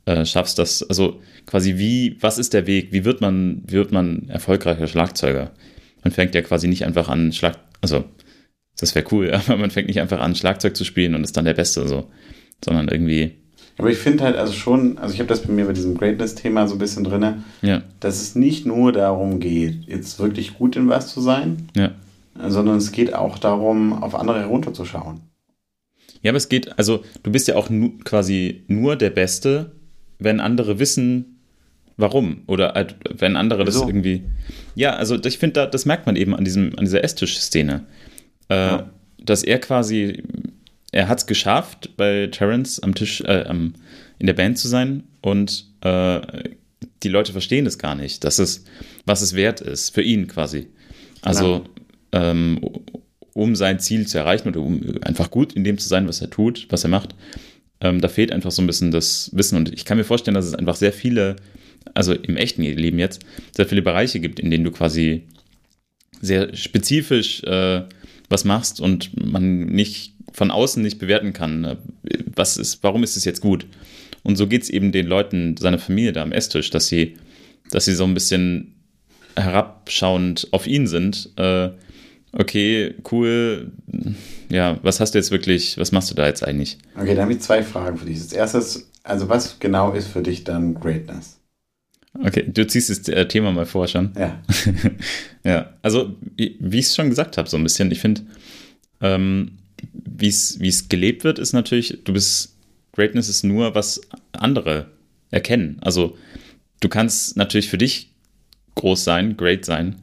äh, schaffst, das, also quasi wie, was ist der Weg? Wie wird man, wie wird man erfolgreicher Schlagzeuger? Man fängt ja quasi nicht einfach an, Schlag, also das wäre cool, aber man fängt nicht einfach an, Schlagzeug zu spielen und ist dann der Beste, so, sondern irgendwie. Aber ich finde halt also schon, also ich habe das bei mir bei diesem Greatness-Thema so ein bisschen drin, ja. dass es nicht nur darum geht, jetzt wirklich gut in was zu sein, ja. Sondern es geht auch darum, auf andere herunterzuschauen. Ja, aber es geht, also du bist ja auch nu, quasi nur der Beste, wenn andere wissen, warum. Oder halt, wenn andere Wieso? das irgendwie. Ja, also ich finde, da, das merkt man eben an, diesem, an dieser Esstisch-Szene. Äh, ja. Dass er quasi, er hat es geschafft, bei Terence am Tisch, äh, am, in der Band zu sein und äh, die Leute verstehen es gar nicht, dass es, was es wert ist, für ihn quasi. Also, ähm, um sein Ziel zu erreichen oder um einfach gut in dem zu sein, was er tut, was er macht, ähm, da fehlt einfach so ein bisschen das Wissen. Und ich kann mir vorstellen, dass es einfach sehr viele, also im echten Leben jetzt, sehr viele Bereiche gibt, in denen du quasi sehr spezifisch äh, was machst und man nicht von außen nicht bewerten kann, äh, was ist, warum ist es jetzt gut. Und so geht es eben den Leuten, seiner Familie da am Esstisch, dass sie, dass sie so ein bisschen herabschauend auf ihn sind. Äh, okay, cool, ja, was hast du jetzt wirklich, was machst du da jetzt eigentlich? Okay, da habe ich zwei Fragen für dich. Das erste ist, also was genau ist für dich dann Greatness? Okay, du ziehst das äh, Thema mal vor schon. Ja. ja, also wie, wie ich es schon gesagt habe, so ein bisschen, ich finde, ähm, wie es gelebt wird, ist natürlich, du bist, Greatness ist nur, was andere erkennen. Also du kannst natürlich für dich groß sein, great sein,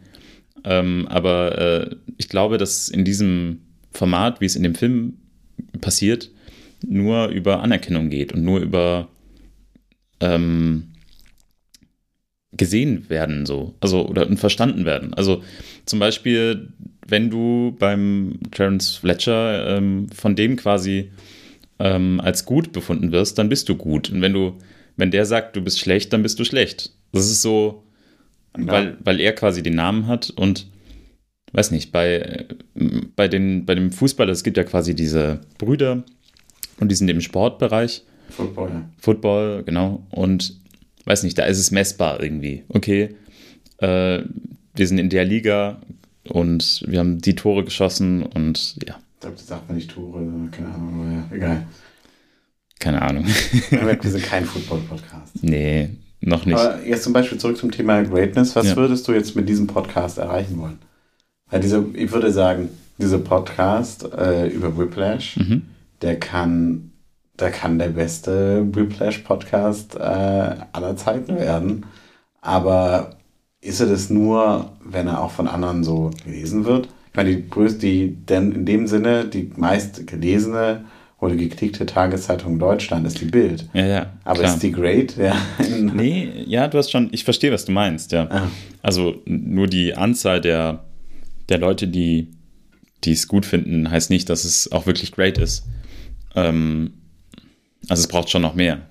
ähm, aber äh, ich glaube, dass in diesem Format, wie es in dem Film passiert, nur über Anerkennung geht und nur über ähm, gesehen werden, so, also oder verstanden werden. Also zum Beispiel, wenn du beim Terence Fletcher ähm, von dem quasi ähm, als gut befunden wirst, dann bist du gut. Und wenn du, wenn der sagt, du bist schlecht, dann bist du schlecht. Das ist so, weil, weil er quasi den Namen hat und weiß nicht, bei, bei, den, bei dem Fußball, es gibt ja quasi diese Brüder und die sind im Sportbereich. Football, ja. Football, genau. Und weiß nicht, da ist es messbar irgendwie. Okay, äh, wir sind in der Liga und wir haben die Tore geschossen und ja. Ich glaube, das sagt man nicht Tore, keine Ahnung, aber ja, egal. Keine Ahnung. wir sind kein Football-Podcast. Nee, noch nicht. Aber jetzt zum Beispiel zurück zum Thema Greatness. Was ja. würdest du jetzt mit diesem Podcast erreichen wollen? Weil diese, ich würde sagen, dieser Podcast äh, über Whiplash, mhm. der kann, der kann der beste Whiplash-Podcast äh, aller Zeiten werden. Aber ist er das nur, wenn er auch von anderen so gelesen wird? Ich meine, die größte, die, denn in dem Sinne, die meist gelesene oder geklickte Tageszeitung Deutschland ist die Bild. Ja, ja. Aber klar. ist die Great? Ja. nee, ja, du hast schon, ich verstehe, was du meinst, ja. Ah. Also nur die Anzahl der der Leute, die es gut finden, heißt nicht, dass es auch wirklich great ist. Ähm, also es braucht schon noch mehr.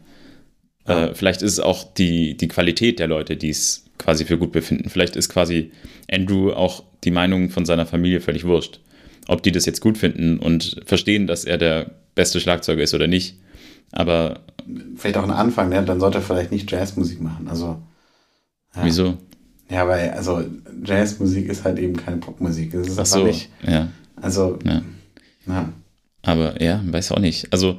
Ja. Äh, vielleicht ist es auch die, die Qualität der Leute, die es quasi für gut befinden. Vielleicht ist quasi Andrew auch die Meinung von seiner Familie völlig wurscht. Ob die das jetzt gut finden und verstehen, dass er der beste Schlagzeuger ist oder nicht. Aber. Vielleicht auch ein Anfang, ne? dann sollte er vielleicht nicht Jazzmusik machen. Also. Ja. Wieso? Ja, weil, also Jazzmusik ist halt eben keine Popmusik. Das ist Ach so, nicht. Ja. Also, ja. ja. Aber ja, weiß auch nicht. Also,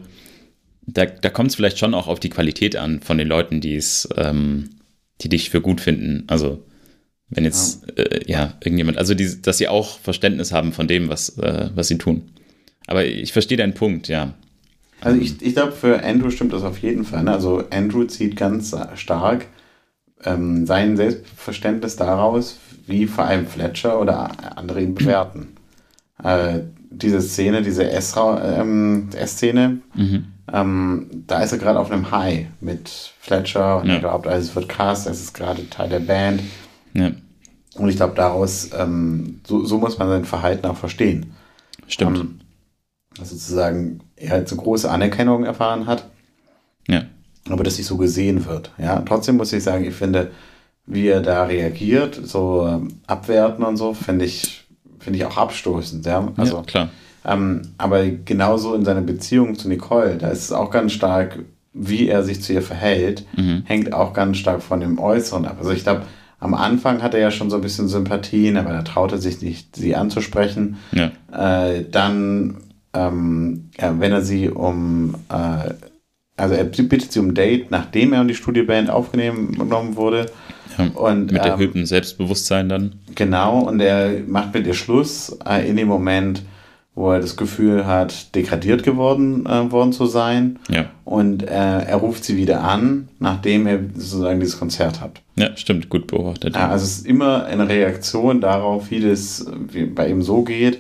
da, da kommt es vielleicht schon auch auf die Qualität an von den Leuten, die es, ähm, die dich für gut finden. Also, wenn jetzt, ja, äh, ja irgendjemand, also, die, dass sie auch Verständnis haben von dem, was, äh, was sie tun. Aber ich verstehe deinen Punkt, ja. Also, ich, ich glaube, für Andrew stimmt das auf jeden Fall. Ne? Also, Andrew zieht ganz stark ähm, sein Selbstverständnis daraus, wie vor allem Fletcher oder andere ihn bewerten. Äh, diese Szene, diese ähm, S-Szene, mhm. ähm, da ist er gerade auf einem High mit Fletcher und ja. er glaubt, also es wird krass, es ist gerade Teil der Band. Ja. Und ich glaube, daraus, ähm, so, so, muss man sein Verhalten auch verstehen. Stimmt. Ähm, sozusagen er halt so große Anerkennung erfahren hat. Ja aber dass nicht so gesehen wird. Ja, trotzdem muss ich sagen, ich finde, wie er da reagiert, so ähm, abwerten und so, finde ich, finde ich auch abstoßend. Ja, also, ja, klar. Ähm, aber genauso in seiner Beziehung zu Nicole, da ist es auch ganz stark, wie er sich zu ihr verhält, mhm. hängt auch ganz stark von dem Äußeren ab. Also ich glaube, am Anfang hat er ja schon so ein bisschen Sympathien, aber er traute sich nicht, sie anzusprechen. Ja. Äh, dann, ähm, ja, wenn er sie um, äh, also er bittet sie um Date, nachdem er in die Studioband aufgenommen wurde. Ja, und, mit erhöhtem ähm, Selbstbewusstsein dann. Genau, und er macht mit ihr Schluss äh, in dem Moment, wo er das Gefühl hat, degradiert geworden äh, worden zu sein. Ja. Und äh, er ruft sie wieder an, nachdem er sozusagen dieses Konzert hat. Ja, stimmt, gut beobachtet. Ja, also es ist immer eine Reaktion darauf, wie das wie bei ihm so geht,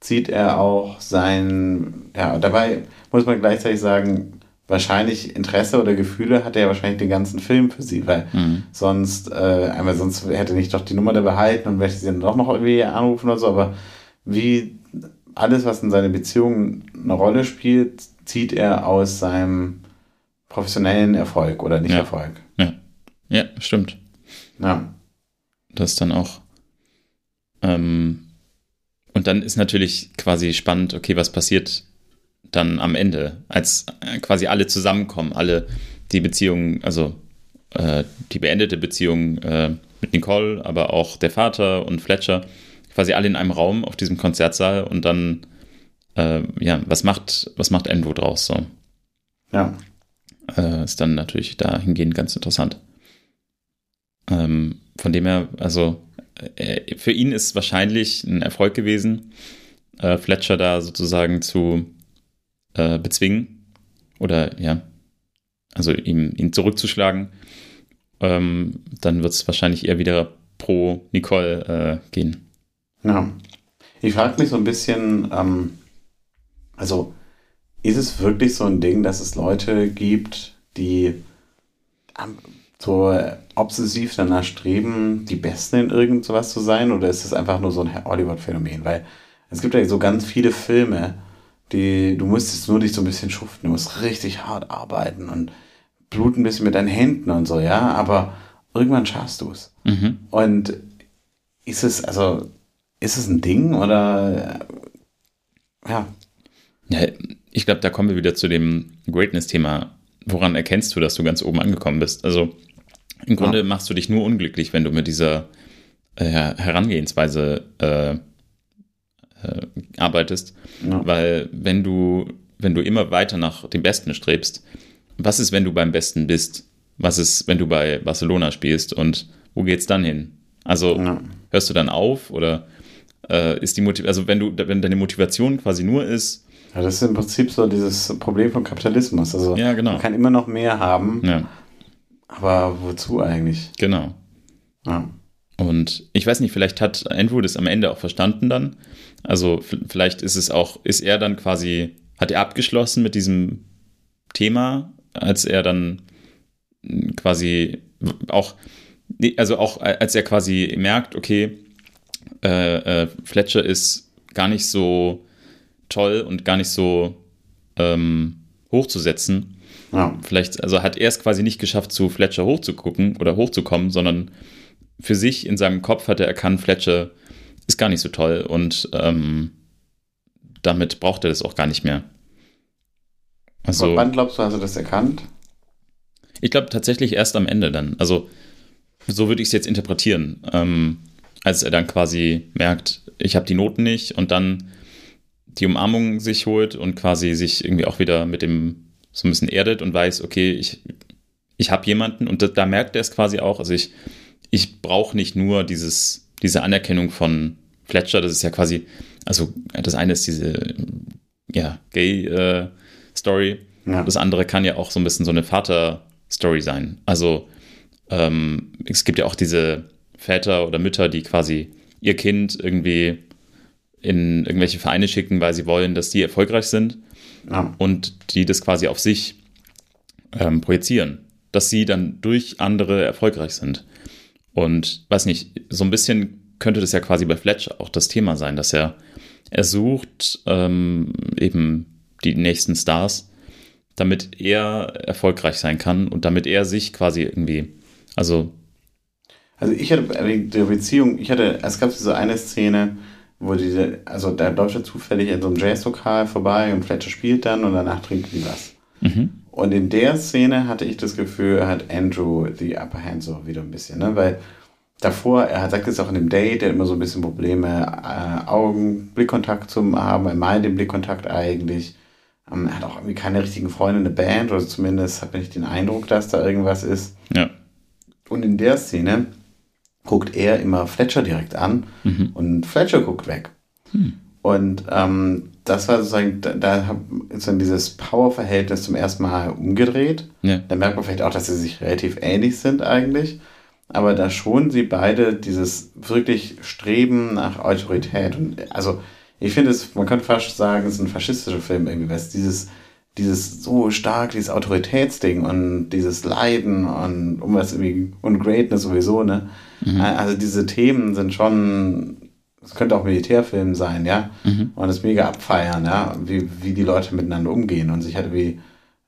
zieht er auch sein, ja, dabei muss man gleichzeitig sagen, wahrscheinlich Interesse oder Gefühle hat er wahrscheinlich den ganzen Film für sie, weil mhm. sonst, äh, einmal sonst hätte er nicht doch die Nummer da behalten und möchte sie dann doch noch irgendwie anrufen oder so, aber wie alles, was in seiner Beziehung eine Rolle spielt, zieht er aus seinem professionellen Erfolg oder nicht ja. Erfolg. Ja. ja, stimmt. Ja. Das ist dann auch. Ähm, und dann ist natürlich quasi spannend, okay, was passiert dann am Ende, als äh, quasi alle zusammenkommen, alle die Beziehung, also äh, die beendete Beziehung äh, mit Nicole, aber auch der Vater und Fletcher quasi alle in einem Raum auf diesem Konzertsaal und dann, äh, ja, was macht, was macht Andrew draus so? Ja. Äh, ist dann natürlich dahingehend ganz interessant. Ähm, von dem her, also für ihn ist wahrscheinlich ein Erfolg gewesen, äh, Fletcher da sozusagen zu äh, bezwingen oder ja, also ihm, ihn zurückzuschlagen. Ähm, dann wird es wahrscheinlich eher wieder pro Nicole äh, gehen. Ja. Ich frage mich so ein bisschen, ähm, also ist es wirklich so ein Ding, dass es Leute gibt, die ähm, so obsessiv danach streben, die Besten in irgendwas zu sein? Oder ist es einfach nur so ein Hollywood-Phänomen? Weil es gibt ja so ganz viele Filme, die, du musstest nur dich so ein bisschen schuften, du musst richtig hart arbeiten und bluten ein bisschen mit deinen Händen und so, ja, aber irgendwann schaffst du es. Mhm. Und ist es, also ist es ein Ding oder ja? Ja, ich glaube, da kommen wir wieder zu dem Greatness-Thema. Woran erkennst du, dass du ganz oben angekommen bist? Also im Grunde ja. machst du dich nur unglücklich, wenn du mit dieser äh, Herangehensweise äh, äh, arbeitest. Ja. Weil wenn du, wenn du immer weiter nach dem Besten strebst, was ist, wenn du beim Besten bist? Was ist, wenn du bei Barcelona spielst und wo geht's dann hin? Also ja. hörst du dann auf oder äh, ist die Motivation, also wenn du, wenn deine Motivation quasi nur ist. Ja, das ist im Prinzip so dieses Problem von Kapitalismus. Also ja, genau. man kann immer noch mehr haben. Ja. Aber wozu eigentlich? Genau. Ja. Und ich weiß nicht, vielleicht hat Andrew das am Ende auch verstanden dann. Also vielleicht ist es auch, ist er dann quasi, hat er abgeschlossen mit diesem Thema, als er dann quasi auch, also auch als er quasi merkt, okay, äh, äh, Fletcher ist gar nicht so toll und gar nicht so ähm, hochzusetzen. Ja. Vielleicht, also hat er es quasi nicht geschafft, zu Fletcher hochzugucken oder hochzukommen, sondern für sich in seinem Kopf hat er erkannt, Fletcher ist gar nicht so toll und ähm, damit braucht er das auch gar nicht mehr. Also, Aber wann glaubst du, hast du das erkannt? Ich glaube tatsächlich erst am Ende dann. Also so würde ich es jetzt interpretieren. Ähm, als er dann quasi merkt, ich habe die Noten nicht und dann die Umarmung sich holt und quasi sich irgendwie auch wieder mit dem so ein bisschen erdet und weiß, okay, ich, ich habe jemanden und da, da, merkt er es quasi auch. Also ich, ich brauche nicht nur dieses, diese Anerkennung von Fletcher, das ist ja quasi, also das eine ist diese ja, Gay-Story, äh, ja. das andere kann ja auch so ein bisschen so eine Vater-Story sein. Also ähm, es gibt ja auch diese Väter oder Mütter, die quasi ihr Kind irgendwie in irgendwelche Vereine schicken, weil sie wollen, dass die erfolgreich sind ja. und die das quasi auf sich ähm, projizieren, dass sie dann durch andere erfolgreich sind. Und weiß nicht, so ein bisschen könnte das ja quasi bei Fletcher auch das Thema sein, dass er, er sucht ähm, eben die nächsten Stars, damit er erfolgreich sein kann und damit er sich quasi irgendwie, also also ich hatte bei der Beziehung, ich hatte, es gab so eine Szene, wo diese, also da läuft er zufällig in so einem Jazzlokal vorbei und Fletcher spielt dann und danach trinken die was. Mhm. und in der Szene hatte ich das Gefühl, hat Andrew die Upper Hand so wieder ein bisschen, ne? Weil davor, er sagt es auch in dem Date, er hat immer so ein bisschen Probleme, äh, Augen, Blickkontakt zu haben, er meint den Blickkontakt eigentlich. Ähm, er hat auch irgendwie keine richtigen Freunde in der Band, oder zumindest hat man nicht den Eindruck, dass da irgendwas ist. Ja. Und in der Szene guckt er immer Fletcher direkt an Mhm. und Fletcher guckt weg. Hm. Und ähm, das war sozusagen, da, da ist dann dieses Power-Verhältnis zum ersten Mal umgedreht. Ja. Da merkt man vielleicht auch, dass sie sich relativ ähnlich sind eigentlich. Aber da schon sie beide dieses wirklich Streben nach Autorität. Und also ich finde es, man könnte fast sagen, es ist ein faschistischer Film irgendwie, weil es dieses, dieses so stark, dieses Autoritätsding und dieses Leiden und um was irgendwie und Greatness sowieso, ne? Also diese Themen sind schon, es könnte auch Militärfilm sein, ja. Mhm. Und es mega abfeiern, ja, wie, wie die Leute miteinander umgehen und sich halt irgendwie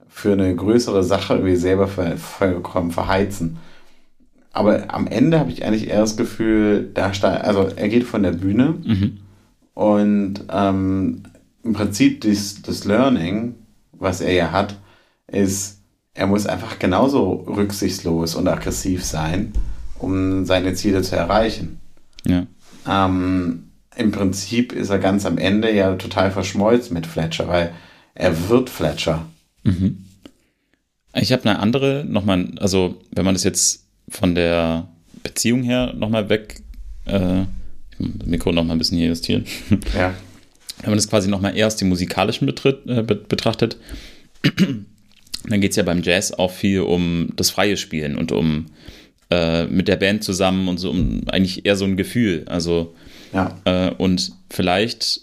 für eine größere Sache irgendwie selber vollkommen verheizen. Aber am Ende habe ich eigentlich eher das Gefühl, da steigt, also er geht von der Bühne Mhm. und ähm, im Prinzip das, das Learning, was er ja hat, ist, er muss einfach genauso rücksichtslos und aggressiv sein, um seine Ziele zu erreichen. Ja. Ähm, Im Prinzip ist er ganz am Ende ja total verschmolzen mit Fletcher, weil er wird Fletcher. Mhm. Ich habe eine andere, nochmal, also wenn man das jetzt von der Beziehung her nochmal weg, äh, ich muss das Mikro nochmal ein bisschen hier justieren, Ja. wenn man das quasi nochmal erst die musikalischen betritt, äh, be- betrachtet, dann geht es ja beim Jazz auch viel um das freie Spielen und um äh, mit der Band zusammen und so um eigentlich eher so ein Gefühl. Also Ja. äh, und vielleicht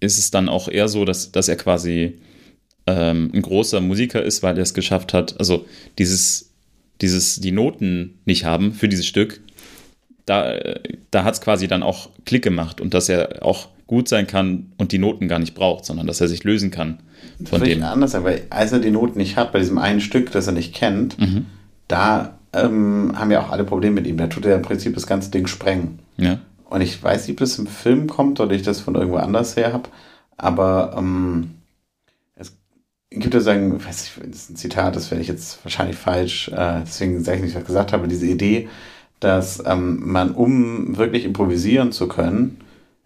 ist es dann auch eher so, dass, dass er quasi ähm, ein großer Musiker ist, weil er es geschafft hat, also dieses, dieses, die Noten nicht haben für dieses Stück, da, da hat es quasi dann auch Klick gemacht und dass er auch gut sein kann und die Noten gar nicht braucht, sondern dass er sich lösen kann von dem. anders, sagen, weil als er die Noten nicht hat, bei diesem einen Stück, das er nicht kennt, Mhm. da ähm, haben ja auch alle Probleme mit ihm. Da tut er im Prinzip das ganze Ding sprengen. Ja, Und ich weiß nicht, ob das im Film kommt oder ich das von irgendwo anders her habe, aber ähm, es gibt ja sagen, weiß ich, das ist ein Zitat, das werde ich jetzt wahrscheinlich falsch, äh, deswegen sage ich nicht, was ich gesagt habe, diese Idee, dass ähm, man, um wirklich improvisieren zu können,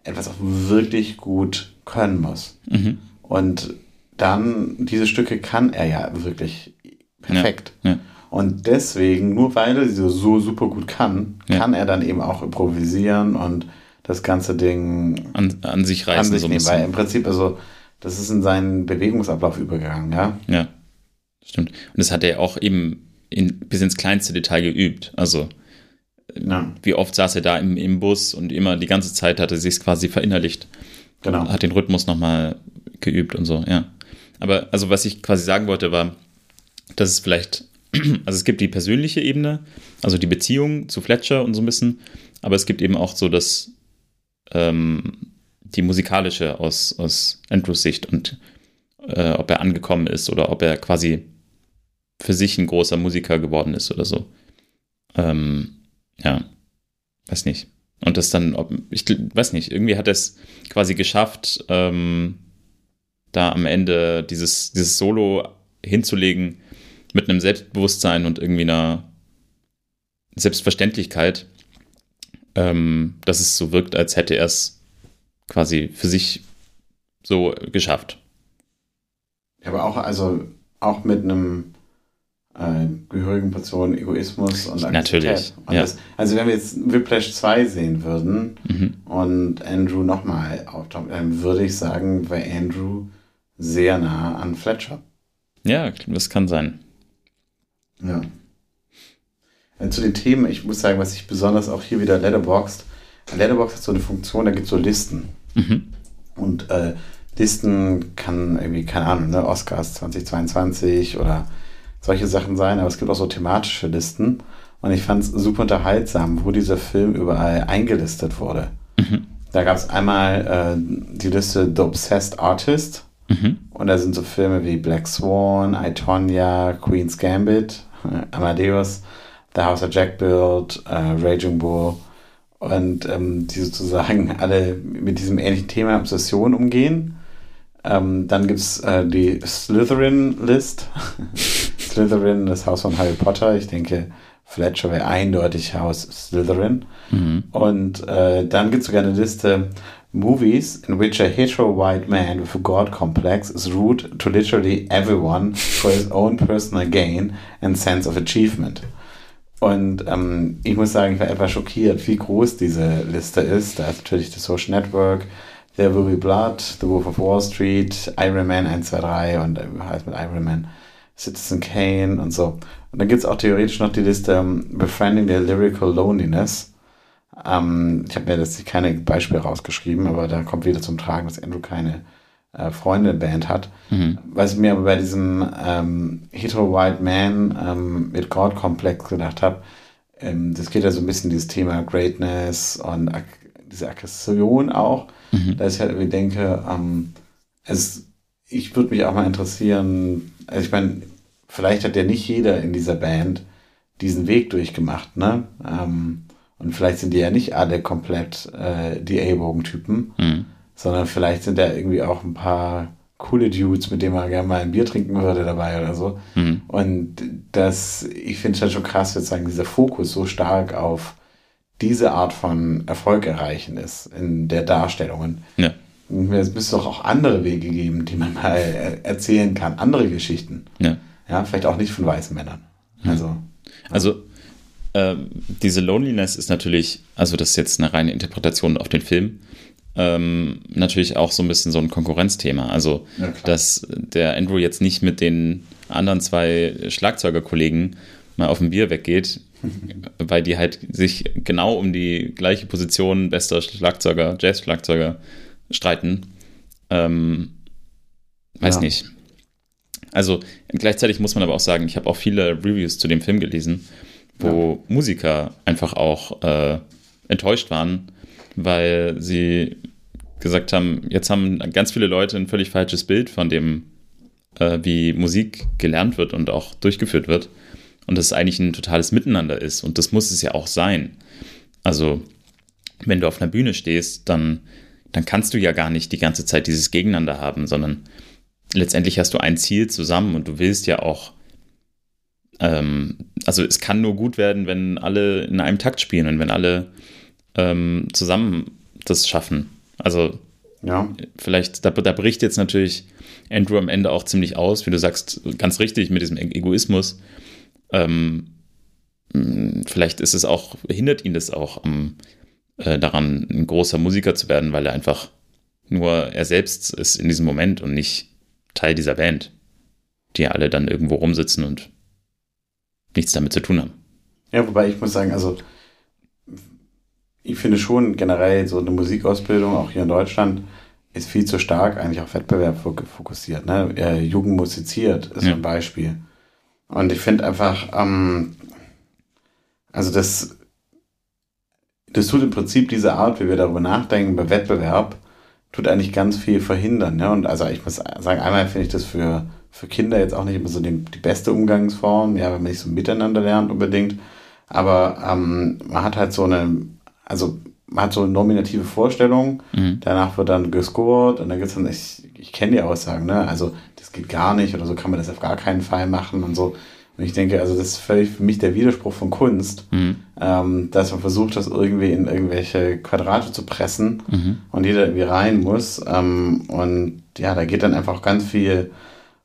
etwas auch wirklich gut können muss. mhm. Und dann, diese Stücke kann er ja wirklich perfekt. ja. Und deswegen, nur weil er sie so, so super gut kann, Ja. kann er dann eben auch improvisieren und das ganze Ding An, an sich reißen an sich so nehmen. Weil im Prinzip, also, das ist in seinen Bewegungsablauf übergegangen, ja. Ja, stimmt. Und das hat er auch eben in, bis ins kleinste Detail geübt. Also ja wie oft saß er da im, im Bus und immer die ganze Zeit hat er sich quasi verinnerlicht, genau. hat den Rhythmus nochmal geübt und so, ja. Aber also was ich quasi sagen wollte, war, dass es vielleicht, also es gibt die persönliche Ebene, also die Beziehung zu Fletcher und so ein bisschen, aber es gibt eben auch so das, ähm, die musikalische aus, aus Andrews Sicht und äh, ob er angekommen ist oder ob er quasi für sich ein großer Musiker geworden ist oder so. Ähm, ja, weiß nicht. Und das dann, ob, ich weiß nicht, irgendwie hat er es quasi geschafft, ähm, da am Ende dieses, dieses Solo hinzulegen mit einem Selbstbewusstsein und irgendwie einer Selbstverständlichkeit, ähm, dass es so wirkt, als hätte er es quasi für sich so geschafft. Aber auch, also, auch mit einem äh, gehörigen Portion Egoismus und Natürlich, Und ja. das, also, wenn wir jetzt Whiplash 2 sehen würden Mhm. und Andrew nochmal auftaucht, dann würde ich sagen, wäre Andrew sehr nah an Fletcher. Ja, das kann sein. Ja. Äh, Zu den Themen, ich muss sagen, was ich besonders auch hier wieder Letterboxd, Letterboxd hat so eine Funktion, da gibt es so Listen. Mhm. Und äh, Listen kann irgendwie, keine Ahnung, ne, Oscars 2022 oder solche Sachen sein, aber es gibt auch so thematische Listen. Und ich fand es super unterhaltsam, wo dieser Film überall eingelistet wurde. Mhm. Da gab es einmal äh, die Liste The Obsessed Artist. Mhm. Und da sind so Filme wie Black Swan, I, Tonya, Queen's Gambit, Amadeus, The House of Jack Build, äh, Raging Bull und ähm, die sozusagen alle mit diesem ähnlichen Thema Obsession umgehen. Ähm, dann gibt es äh, die Slytherin-List. Slytherin, das Haus von Harry Potter. Ich denke, Fletcher wäre eindeutig Haus Slytherin. Mhm. Und äh, dann gibt es sogar eine Liste Movies in which a hetero white man with a God complex is rude to literally everyone for his own personal gain and sense of achievement. Und ähm, ich muss sagen, ich war etwas schockiert, wie groß diese Liste ist. Da ist natürlich das Social Network, There Will Be Blood, The Wolf of Wall Street, Iron Man 1, 2, 3 und äh, heißt mit Iron Man Citizen Kane und so. Und dann gibt es auch theoretisch noch die Liste um, Befriending the Lyrical Loneliness. Ähm, ich habe mir jetzt keine Beispiele rausgeschrieben, aber da kommt wieder zum Tragen, dass Andrew keine äh, Freunde Band hat. Mhm. Was ich mir aber bei diesem ähm, Hetero White Man ähm, mit God-Komplex gedacht habe, ähm, das geht ja so ein bisschen dieses Thema Greatness und Ak diese Aggression auch, mhm. dass ich halt irgendwie denke, ähm, es, ich würde mich auch mal interessieren, also ich meine, vielleicht hat ja nicht jeder in dieser Band diesen Weg durchgemacht, ne? Ähm, und vielleicht sind die ja nicht alle komplett äh, die A-Bogen-Typen. Mhm sondern vielleicht sind da irgendwie auch ein paar coole Dudes, mit denen man gerne mal ein Bier trinken würde dabei oder so. Mhm. Und das, ich finde es halt schon krass, sozusagen dieser Fokus so stark auf diese Art von Erfolg erreichen ist in der Darstellung. Ja. Es müsste doch auch andere Wege geben, die man mal erzählen kann, andere Geschichten. Ja. Ja, vielleicht auch nicht von weißen Männern. Also. Also, äh, diese Loneliness ist natürlich, also das ist jetzt eine reine Interpretation auf den Film, ähm, natürlich auch so ein bisschen so ein Konkurrenzthema. Also, ja, dass der Andrew jetzt nicht mit den anderen zwei Schlagzeugerkollegen mal auf ein Bier weggeht, weil die halt sich genau um die gleiche Position bester Schlagzeuger, Jazz-Schlagzeuger streiten. Ähm, weiß ja. nicht. Also gleichzeitig muss man aber auch sagen, ich habe auch viele Reviews zu dem Film gelesen, wo ja. Musiker einfach auch äh, enttäuscht waren, weil sie gesagt haben, jetzt haben ganz viele Leute ein völlig falsches Bild von dem, äh, wie Musik gelernt wird und auch durchgeführt wird. Und dass es eigentlich ein totales Miteinander ist. Und das muss es ja auch sein. Also, wenn du auf einer Bühne stehst, dann, dann kannst du ja gar nicht die ganze Zeit dieses Gegeneinander haben, sondern letztendlich hast du ein Ziel zusammen und du willst ja auch ähm, also es kann nur gut werden, wenn alle in einem Takt spielen und wenn alle ähm, zusammen das schaffen. Also ja. vielleicht, da, da bricht jetzt natürlich Andrew am Ende auch ziemlich aus, wie du sagst, ganz richtig mit diesem Egoismus. Ähm, vielleicht ist es auch, hindert ihn das auch um, äh, daran, ein großer Musiker zu werden, weil er einfach nur er selbst ist in diesem Moment und nicht Teil dieser Band, die alle dann irgendwo rumsitzen und nichts damit zu tun haben. Ja, wobei ich muss sagen, also ich finde schon generell so eine Musikausbildung, auch hier in Deutschland, ist viel zu stark eigentlich auf Wettbewerb fokussiert. Ne? Äh, Jugend musiziert ist ja. ein Beispiel. Und ich finde einfach, ähm, also das, das tut im Prinzip diese Art, wie wir darüber nachdenken, bei Wettbewerb, tut eigentlich ganz viel verhindern. Ne? Und also ich muss sagen, einmal finde ich das für, für Kinder jetzt auch nicht immer so die, die beste Umgangsform, ja, wenn man nicht so miteinander lernt unbedingt. Aber ähm, man hat halt so eine also man hat so nominative Vorstellungen, mhm. danach wird dann gescored und dann gibt es dann, ich, ich kenne die Aussagen, ne? Also das geht gar nicht oder so kann man das auf gar keinen Fall machen und so. Und ich denke, also das ist völlig für mich der Widerspruch von Kunst, mhm. ähm, dass man versucht, das irgendwie in irgendwelche Quadrate zu pressen mhm. und jeder irgendwie rein muss. Ähm, und ja, da geht dann einfach ganz viel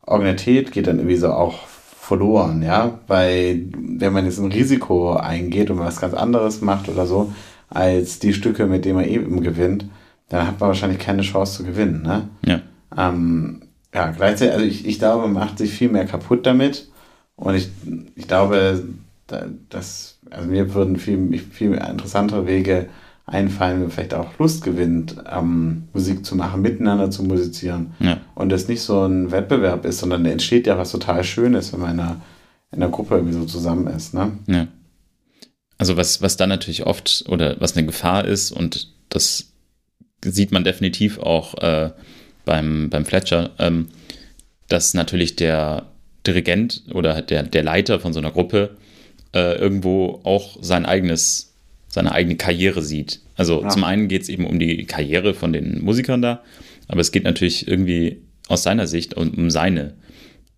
Originalität, geht dann irgendwie so auch verloren, ja, weil wenn man jetzt ein Risiko eingeht und was ganz anderes macht oder so, als die Stücke, mit denen man eben gewinnt, dann hat man wahrscheinlich keine Chance zu gewinnen. Ne? Ja. Ähm, ja, gleichzeitig, also ich, ich glaube, man macht sich viel mehr kaputt damit. Und ich, ich glaube, dass, also mir würden viel, viel interessantere Wege einfallen, vielleicht auch Lust gewinnt, ähm, Musik zu machen, miteinander zu musizieren. Ja. Und das nicht so ein Wettbewerb ist, sondern da entsteht ja was total Schönes, wenn man in einer, in einer Gruppe irgendwie so zusammen ist. Ne? Ja. Also was, was dann natürlich oft oder was eine Gefahr ist und das sieht man definitiv auch äh, beim, beim Fletcher, ähm, dass natürlich der Dirigent oder der, der Leiter von so einer Gruppe äh, irgendwo auch sein eigenes, seine eigene Karriere sieht. Also ja. zum einen geht es eben um die Karriere von den Musikern da, aber es geht natürlich irgendwie aus seiner Sicht um, um seine.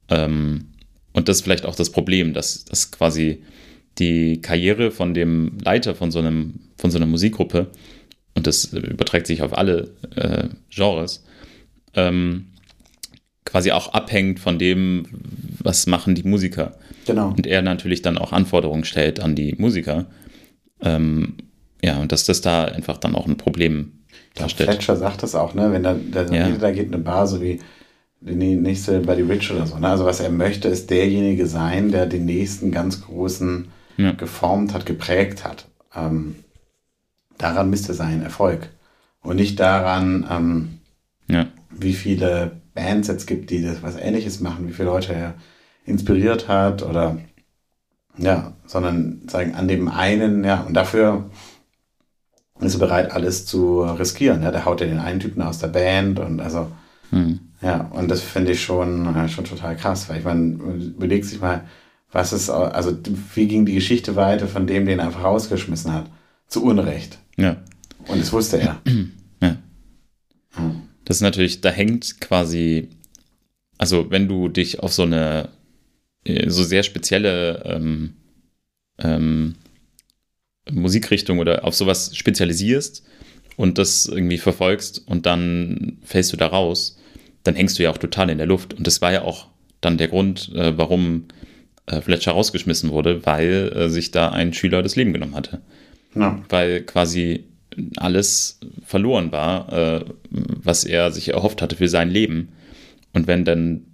Ähm, und das ist vielleicht auch das Problem, dass, dass quasi die Karriere von dem Leiter von so, einem, von so einer Musikgruppe, und das überträgt sich auf alle äh, Genres, ähm, quasi auch abhängt von dem, was machen die Musiker. Genau. Und er natürlich dann auch Anforderungen stellt an die Musiker. Ähm, ja, und dass das da einfach dann auch ein Problem darstellt. Fletcher sagt das auch, ne? Wenn da, da, Ja. da geht eine Bar so wie die nächste Buddy Rich oder so. Ne? Also was er möchte, ist derjenige sein, der den nächsten ganz großen Ja. geformt hat, geprägt hat. Ähm, daran misst er seinen Erfolg. Und nicht daran, ähm, Ja, wie viele Bands es gibt, die das was ähnliches machen, wie viele Leute er inspiriert hat oder ja, sondern sagen an dem einen, ja, und dafür ist er bereit, alles zu riskieren. Ja, der haut ja den einen Typen aus der Band und also, hm. ja, und das finde ich schon, äh, schon total krass, weil ich meine, überleg sich mal, was ist, also wie ging die Geschichte weiter von dem, den er einfach rausgeschmissen hat? Zu Unrecht. ja. Und das wusste er. Ja. Hm. Das ist natürlich, da hängt quasi, also wenn du dich auf so eine so sehr spezielle ähm, ähm, Musikrichtung oder auf sowas spezialisierst und das irgendwie verfolgst und dann fällst du da raus, dann hängst du ja auch total in der Luft. Und das war ja auch dann der Grund, äh, warum äh, Fletcher rausgeschmissen wurde, weil äh, sich da ein Schüler das Leben genommen hatte Ja, weil quasi alles verloren war, äh, was er sich erhofft hatte für sein Leben. Und wenn dann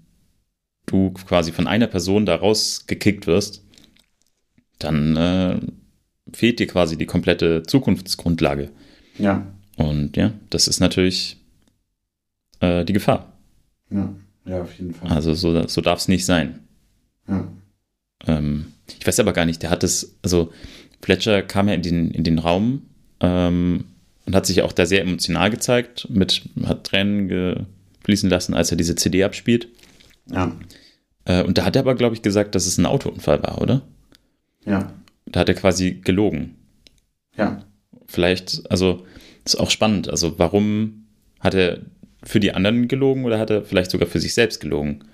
du quasi von einer Person da rausgekickt wirst, dann äh, fehlt dir quasi die komplette Zukunftsgrundlage. ja, Und ja, das ist natürlich äh, die Gefahr. ja, ja, auf jeden Fall. Also so, so darf es nicht sein. Ja. Ähm, ich weiß aber gar nicht, der hat es, also Fletcher kam ja in den, in den Raum ähm, und hat sich auch da sehr emotional gezeigt, mit, hat Tränen fließen lassen, als er diese CD abspielt. Ja, Äh, und da hat er aber, glaube ich, gesagt, dass es ein Autounfall war, oder? ja, Da hat er quasi gelogen. ja, Vielleicht, also, ist auch spannend. Also, warum hat er für die anderen gelogen oder hat er vielleicht sogar für sich selbst gelogen?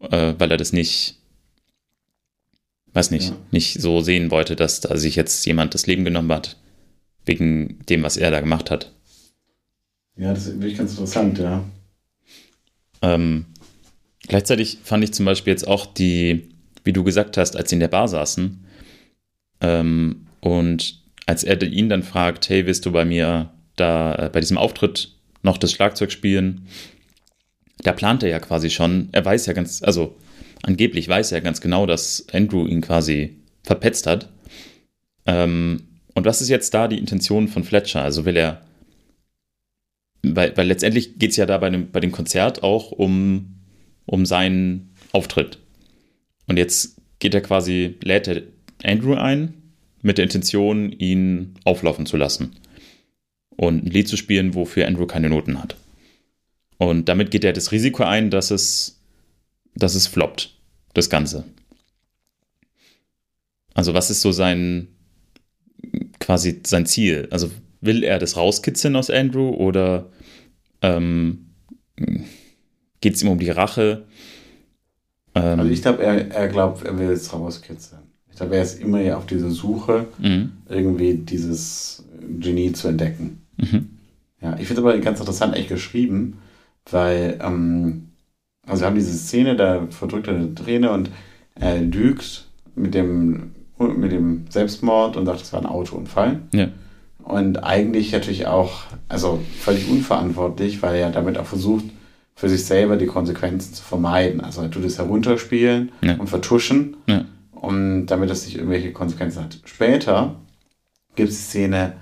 Äh, weil er das nicht, weiß nicht, Ja. nicht so sehen wollte, dass da sich jetzt jemand das Leben genommen hat, wegen dem, was er da gemacht hat. ja, das ist wirklich ganz interessant, ja. Ähm, gleichzeitig fand ich zum Beispiel jetzt auch die, wie du gesagt hast, als sie in der Bar saßen ähm, und als er ihn dann fragt, hey, willst du bei mir da äh, bei diesem Auftritt noch das Schlagzeug spielen? Da plant er ja quasi schon, er weiß ja ganz, also angeblich weiß er ganz genau, dass Andrew ihn quasi verpetzt hat. Ähm, und was ist jetzt da die Intention von Fletcher? Also will er weil, weil letztendlich geht es ja da bei dem, bei dem Konzert auch um, um seinen Auftritt. Und jetzt geht er quasi, lädt er Andrew ein, mit der Intention, ihn auflaufen zu lassen. Und ein Lied zu spielen, wofür Andrew keine Noten hat. Und damit geht er das Risiko ein, dass es, dass es floppt, das Ganze. Also, was ist so sein, quasi sein Ziel? Also, will er das rauskitzeln aus Andrew oder ähm, geht es ihm um die Rache? Ähm, Also ich glaube, er, er glaubt, er will es rauskitzeln. Ich glaube, er ist immer ja auf dieser Suche, mhm, irgendwie dieses Genie zu entdecken. mhm, Ja, ich finde es aber ganz interessant echt geschrieben, weil, ähm, also wir haben diese Szene, da verdrückt er eine Träne und er lügt mit dem, mit dem Selbstmord und sagt, es war ein Autounfall. ja, Und eigentlich natürlich auch, also völlig unverantwortlich, weil er damit auch versucht, für sich selber die Konsequenzen zu vermeiden. Also er tut es herunterspielen Ja. und vertuschen, ja, und damit es nicht irgendwelche Konsequenzen hat. Später gibt es die Szene,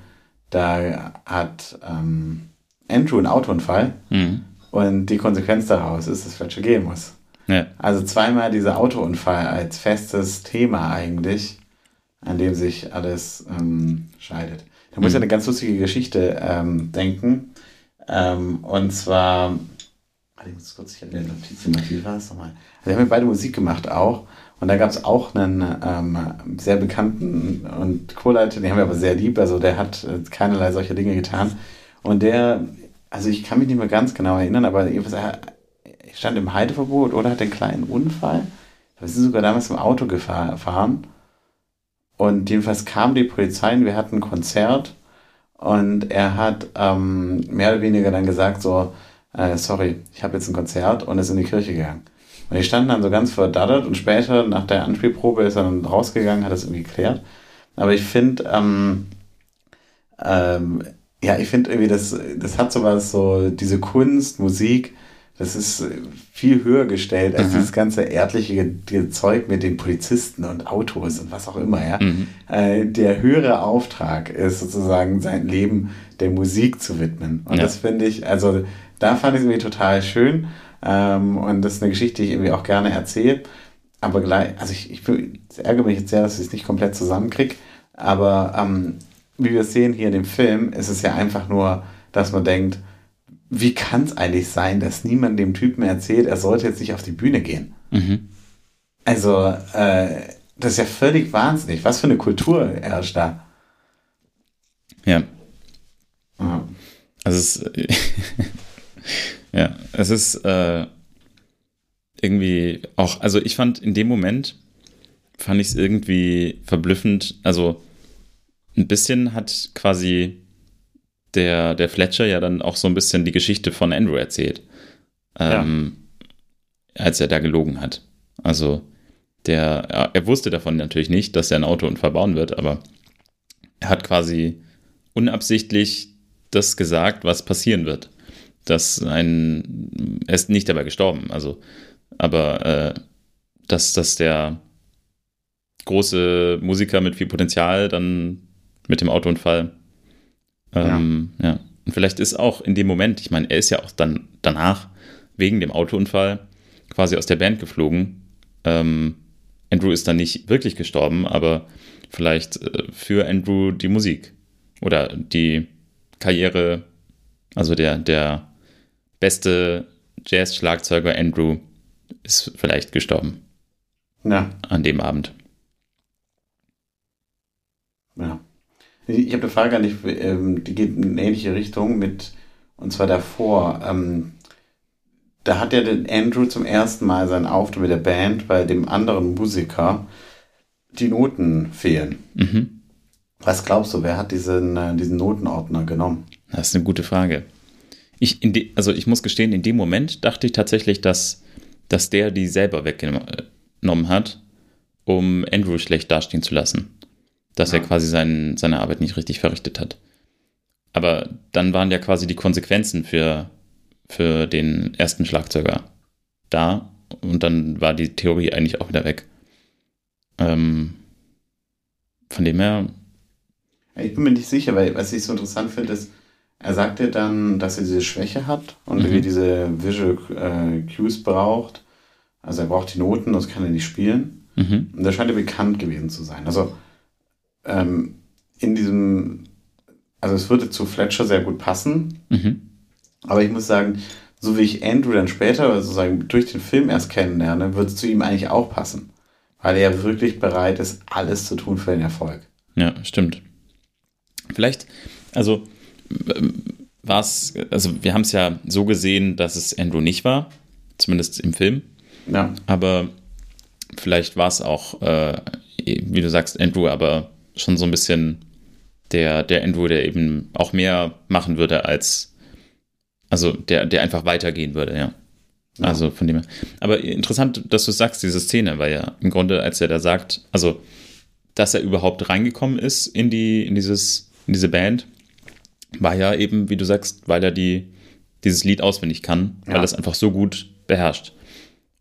da hat ähm, Andrew einen Autounfall mhm, und die Konsequenz daraus ist, dass Fletcher gehen muss. ja, Also zweimal dieser Autounfall als festes Thema eigentlich, an dem sich alles ähm, scheidet. Da muss ich Mhm. an eine ganz lustige Geschichte ähm, denken. Ähm, und zwar, muss kurz, ich habe eine Notiz wie war das nochmal? Also wir haben ja beide Musik gemacht auch. Und da gab es auch einen ähm, sehr bekannten und Chorleiter, den haben wir aber sehr lieb, also der hat äh, keinerlei solcher Dinge getan. Und der, also ich kann mich nicht mehr ganz genau erinnern, aber er, stand im Halteverbot oder hat einen kleinen Unfall. Wir sind sogar damals im Auto gefahren. Und jedenfalls kam die Polizei und wir hatten ein Konzert. Und er hat ähm, mehr oder weniger dann gesagt, so, äh, sorry, ich habe jetzt ein Konzert und ist in die Kirche gegangen. Und die standen dann so ganz verdattert und später, nach der Anspielprobe, ist er dann rausgegangen, hat das irgendwie geklärt. Aber ich finde, ähm, ähm, ja, ich finde irgendwie, das, das hat sowas, so diese Kunst, Musik, das ist viel höher gestellt als mhm. dieses ganze erdliche Zeug mit den Polizisten und Autos und was auch immer, ja. Mhm. Äh, der höhere Auftrag ist sozusagen sein Leben der Musik zu widmen. Und ja. das finde ich, also da fand ich es irgendwie total schön. Ähm, und das ist eine Geschichte, die ich irgendwie auch gerne erzähle. Aber gleich, also ich, ich, ich ärgere mich jetzt sehr, dass ich es nicht komplett zusammenkriege. Aber ähm, wie wir sehen hier in dem Film, ist es ja einfach nur, dass man denkt, wie kann es eigentlich sein, dass niemand dem Typen erzählt, er sollte jetzt nicht auf die Bühne gehen? Mhm. Also, äh, das ist ja völlig wahnsinnig. Was für eine Kultur herrscht da? Ja. ja. Also, es ja, es ist äh, irgendwie auch, also ich fand in dem Moment, fand ich es irgendwie verblüffend, also ein bisschen hat quasi der, der Fletcher ja dann auch so ein bisschen die Geschichte von Andrew erzählt. Ähm, ja. Als er da gelogen hat. Also, der, er wusste davon natürlich nicht, dass er ein Autounfall bauen wird, aber er hat quasi unabsichtlich das gesagt, was passieren wird. Dass ein, er ist nicht dabei gestorben, also, aber äh, dass, dass der große Musiker mit viel Potenzial dann mit dem Autounfall ähm, ja. ja. Und vielleicht ist auch in dem Moment, ich meine, er ist ja auch dann danach wegen dem Autounfall quasi aus der Band geflogen. Ähm, Andrew ist dann nicht wirklich gestorben, aber vielleicht äh, für Andrew die Musik oder die Karriere, also der, der beste Jazz-Schlagzeuger Andrew ist vielleicht gestorben. Ja. An dem Abend. Ja. Ich habe eine Frage an dich, ähm, die geht in eine ähnliche Richtung mit, und zwar davor. Ähm, da hat ja den Andrew zum ersten Mal seinen Auftritt mit der Band, weil dem anderen Musiker die Noten fehlen. Mhm. Was glaubst du, wer hat diesen, äh, diesen Notenordner genommen? Das ist eine gute Frage. Ich, de, also ich muss gestehen, in dem Moment dachte ich tatsächlich, dass, dass der die selber weggenommen hat, um Andrew schlecht dastehen zu lassen dass ja. er quasi sein, seine Arbeit nicht richtig verrichtet hat. Aber dann waren ja quasi die Konsequenzen für, für den ersten Schlagzeuger da und dann war die Theorie eigentlich auch wieder weg. Ähm, von dem her. Ich bin mir nicht sicher, weil was ich so interessant finde, ist, er sagt ja dann, dass er diese Schwäche hat und mhm. irgendwie diese Visual äh, Cues braucht. Also er braucht die Noten, das kann er nicht spielen. Mhm. Und das scheint er bekannt gewesen zu sein. Also ähm, in diesem, also es würde zu Fletcher sehr gut passen. Mhm. Aber ich muss sagen, so wie ich Andrew dann später sozusagen durch den Film erst kennenlerne, wird es zu ihm eigentlich auch passen. Weil er wirklich bereit ist, alles zu tun für den Erfolg. Ja, stimmt. Vielleicht, also war es, also wir haben es ja so gesehen, dass es Andrew nicht war, zumindest im Film. Ja. Aber vielleicht war es auch, äh, wie du sagst, Andrew, aber schon so ein bisschen der, der Andrew, der eben auch mehr machen würde als, also der, der einfach weitergehen würde, ja. ja. Also von dem her. Aber interessant, dass du sagst, diese Szene, weil ja im Grunde, als er da sagt, also, dass er überhaupt reingekommen ist in die, in dieses, in diese Band, war ja eben, wie du sagst, weil er die, dieses Lied auswendig kann, ja. weil er es einfach so gut beherrscht.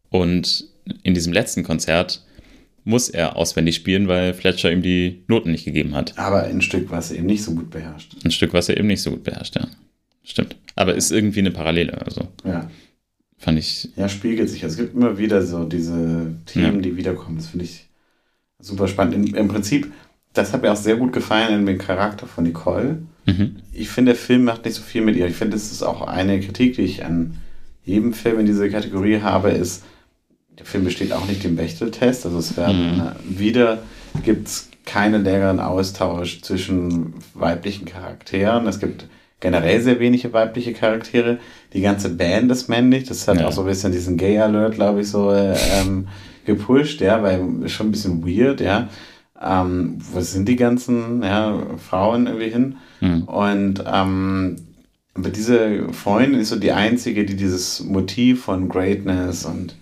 Und in diesem letzten Konzert muss er auswendig spielen, weil Fletcher ihm die Noten nicht gegeben hat. Aber ein Stück, was er eben nicht so gut beherrscht. Ein Stück, was er eben nicht so gut beherrscht, ja. Stimmt. Aber ist irgendwie eine Parallele, also. Ja. Fand ich. Ja, spiegelt sich. Also es gibt immer wieder so diese Themen, ja. die wiederkommen. Das finde ich super spannend. Im, Im, Prinzip, das hat mir auch sehr gut gefallen in dem Charakter von Nicole. Mhm. Ich finde, der Film macht nicht so viel mit ihr. Ich finde, das ist auch eine Kritik, die ich an jedem Film in dieser Kategorie habe, ist, der Film besteht auch nicht im Bechteltest, also es werden mhm. wieder gibt es keinen längeren Austausch zwischen weiblichen Charakteren. Es gibt generell sehr wenige weibliche Charaktere. Die ganze Band ist männlich. Das hat ja. auch so ein bisschen diesen Gay-Alert, glaube ich, so ähm, gepusht, ja, weil schon ein bisschen weird, ja. Ähm, wo sind die ganzen ja, Frauen irgendwie hin? Mhm. Und ähm, aber diese Freundin ist so die einzige, die dieses Motiv von Greatness und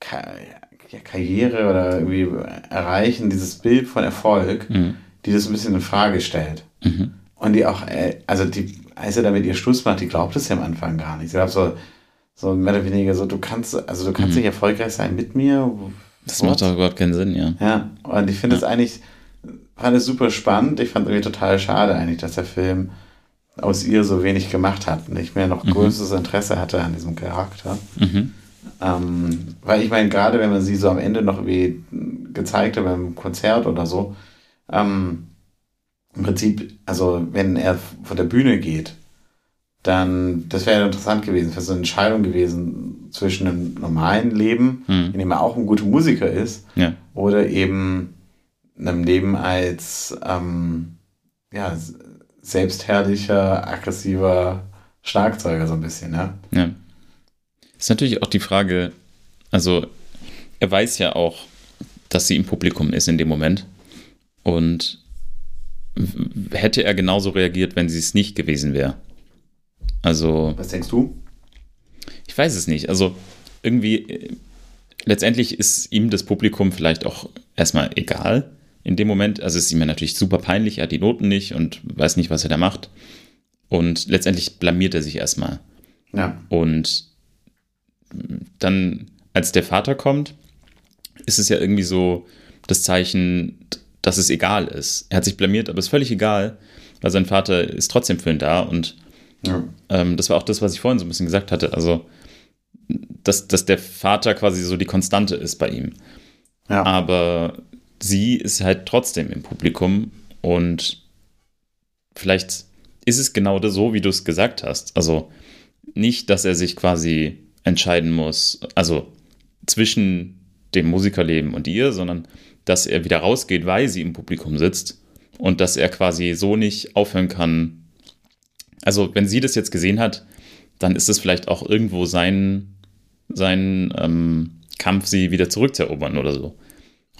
Karriere oder irgendwie erreichen, dieses Bild von Erfolg, mhm. die das ein bisschen in Frage stellt. Mhm. Und die auch, äh, also die, als er damit ihr Schluss macht, die glaubt es ja am Anfang gar nicht. Sie glaubt so, so mehr oder weniger so, du kannst, also du kannst mhm. nicht erfolgreich sein mit mir. Das macht doch überhaupt keinen Sinn, ja. Ja, und ich finde es ja. eigentlich, fand es super spannend. Ich fand es irgendwie total schade eigentlich, dass der Film aus ihr so wenig gemacht hat und ich mir noch mhm. größeres Interesse hatte an diesem Charakter. Mhm. Ähm, weil ich meine, gerade wenn man sie so am Ende noch wie gezeigt hat beim Konzert oder so, ähm, im Prinzip, also wenn er von der Bühne geht, dann, das wäre interessant gewesen, wäre so eine Entscheidung gewesen zwischen einem normalen Leben, mhm. in dem er auch ein guter Musiker ist, ja. oder eben einem Leben als ähm, ja, selbstherrlicher, aggressiver Schlagzeuger so ein bisschen, ja. Ja. Ist natürlich auch die Frage, also er weiß ja auch, dass sie im Publikum ist in dem Moment. Und hätte er genauso reagiert, wenn sie es nicht gewesen wäre. Also. Was denkst du? Ich weiß es nicht. Also irgendwie, letztendlich ist ihm das Publikum vielleicht auch erstmal egal in dem Moment. Also es ist ihm ja natürlich super peinlich, er hat die Noten nicht und weiß nicht, was er da macht. Und letztendlich blamiert er sich erstmal. Ja. Und dann, als der Vater kommt, ist es ja irgendwie so das Zeichen, dass es egal ist. Er hat sich blamiert, aber es ist völlig egal, weil sein Vater ist trotzdem für ihn da. Und ja. ähm, das war auch das, was ich vorhin so ein bisschen gesagt hatte. Also, dass, dass der Vater quasi so die Konstante ist bei ihm. Ja. Aber sie ist halt trotzdem im Publikum und vielleicht ist es genau so, wie du es gesagt hast. Also nicht, dass er sich quasi entscheiden muss, also zwischen dem Musikerleben und ihr, sondern dass er wieder rausgeht, weil sie im Publikum sitzt und dass er quasi so nicht aufhören kann. Also, wenn sie das jetzt gesehen hat, dann ist es vielleicht auch irgendwo sein, sein ähm, Kampf, sie wieder zurückzuerobern oder so.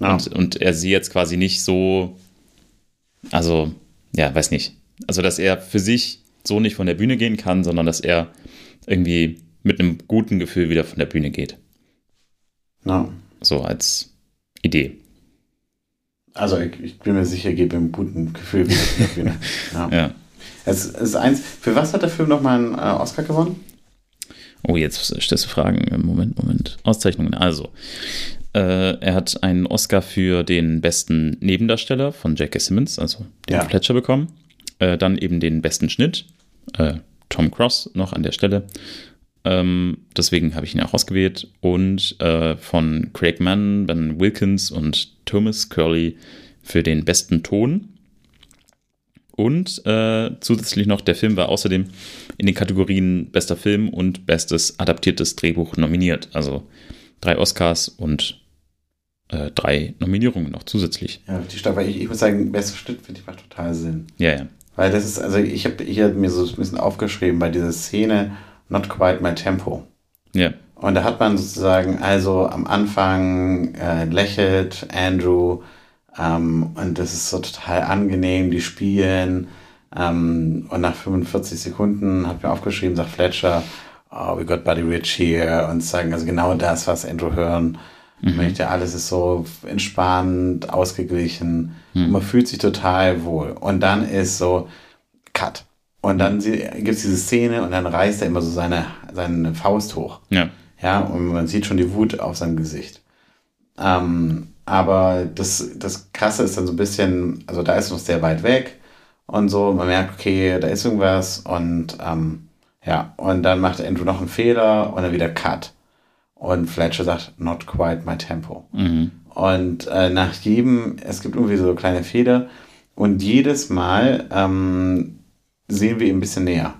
Ja. Und, und er sie jetzt quasi nicht so, also, ja, weiß nicht. Also, dass er für sich so nicht von der Bühne gehen kann, sondern dass er irgendwie mit einem guten Gefühl wieder von der Bühne geht. Ja. So als Idee. Also ich, ich bin mir sicher, geht mit einem guten Gefühl wieder von der Bühne. Ja. ja. Es ist eins. Für was hat der Film nochmal einen äh, Oscar gewonnen? Oh, jetzt stellst du Fragen. Moment, Moment. Auszeichnungen. Also, äh, er hat einen Oscar für den besten Nebendarsteller von J.K. Simmons, also den ja. Fletcher, bekommen. Äh, dann eben den besten Schnitt. Äh, Tom Cross noch an der Stelle. Ähm, deswegen habe ich ihn auch ausgewählt. Und äh, von Craig Mann, Ben Wilkins und Thomas Curley für den besten Ton. Und äh, zusätzlich noch, der Film war außerdem in den Kategorien bester Film und bestes adaptiertes Drehbuch nominiert. Also drei Oscars und äh, drei Nominierungen noch zusätzlich. Ja, die stark, weil ich, ich muss sagen, bester Schnitt finde ich macht total Sinn. Ja, ja. Weil das ist, also ich habe hier mir so ein bisschen aufgeschrieben bei dieser Szene, Not Quite My Tempo. Ja. Und da hat man sozusagen, also am Anfang äh, lächelt Andrew ähm, und das ist so total angenehm, die spielen. Ähm, und nach 45 Sekunden hat mir aufgeschrieben, sagt Fletcher, oh, we got Buddy Rich here und sagen also genau das, was Andrew hören mhm. möchte. Alles ist so entspannt, ausgeglichen. Mhm. man fühlt sich total wohl. Und dann ist so Cut. Und dann gibt es diese Szene und dann reißt er immer so seine, seine Faust hoch. Ja. Ja, und man sieht schon die Wut auf seinem Gesicht. Ähm, aber das, das Krasse ist dann so ein bisschen, also da ist noch sehr weit weg und so. Man merkt, okay, da ist irgendwas und ähm, ja, und dann macht Andrew noch einen Fehler und dann wieder Cut. Und Fletcher sagt, not quite my tempo. Mhm. Und äh, nach jedem, es gibt irgendwie so kleine Fehler und jedes Mal ähm, sehen wir ihn ein bisschen näher.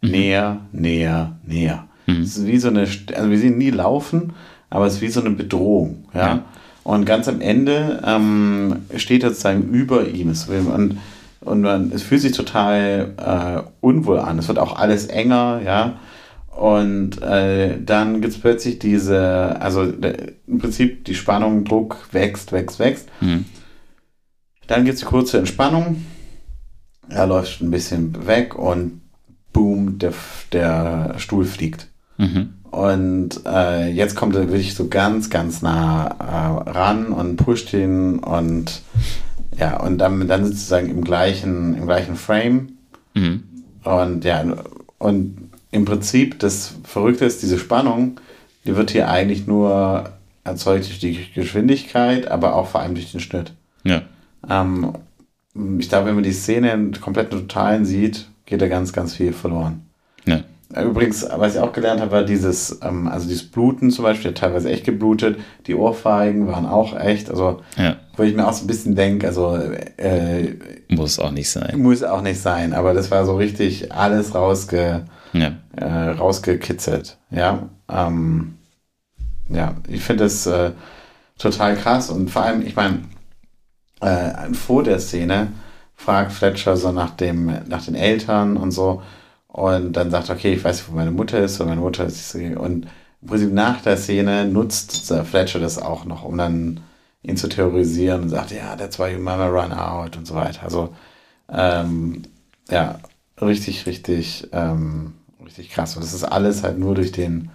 Mhm. Näher, näher, näher. Mhm. Es ist wie so eine, also wir sehen nie laufen, aber es ist wie so eine Bedrohung. Ja. ja. Und ganz am Ende ähm, steht er sozusagen über ihm. Und, und man, es fühlt sich total äh, unwohl an. Es wird auch alles enger, ja. Und äh, dann gibt es plötzlich diese, also der, im Prinzip die Spannung, Druck wächst, wächst, wächst. Mhm. Dann gibt es die kurze Entspannung. Er läuft ein bisschen weg und boom, der, der Stuhl fliegt. Mhm. Und äh, jetzt kommt er wirklich so ganz, ganz nah äh, ran und pusht ihn und ja, und dann, dann sozusagen im gleichen, im gleichen Frame. Mhm. Und ja, und im Prinzip das Verrückte ist, diese Spannung, die wird hier eigentlich nur erzeugt durch die Geschwindigkeit, aber auch vor allem durch den Schnitt. Ja. Ähm, ich glaube, wenn man die Szene komplett totalen sieht, geht da ganz, ganz viel verloren. Ja. Übrigens, was ich auch gelernt habe, war dieses, ähm, also dieses Bluten zum Beispiel, teilweise echt geblutet, die Ohrfeigen waren auch echt, also ja. wo ich mir auch so ein bisschen denke, also äh, muss auch nicht sein. Muss auch nicht sein, aber das war so richtig alles rausge, ja. äh, rausgekitzelt. Ja, ähm, ja ich finde das äh, total krass und vor allem, ich meine, äh, vor der Szene fragt Fletcher so nach, dem, nach den Eltern und so und dann sagt, okay, ich weiß, wo meine Mutter ist und meine Mutter ist. Und im Prinzip nach der Szene nutzt Fletcher das auch noch, um dann ihn zu terrorisieren und sagt, ja, that's why your mama run out und so weiter. Also, ähm, ja, richtig, richtig, ähm, richtig krass. Und das ist alles halt nur durch den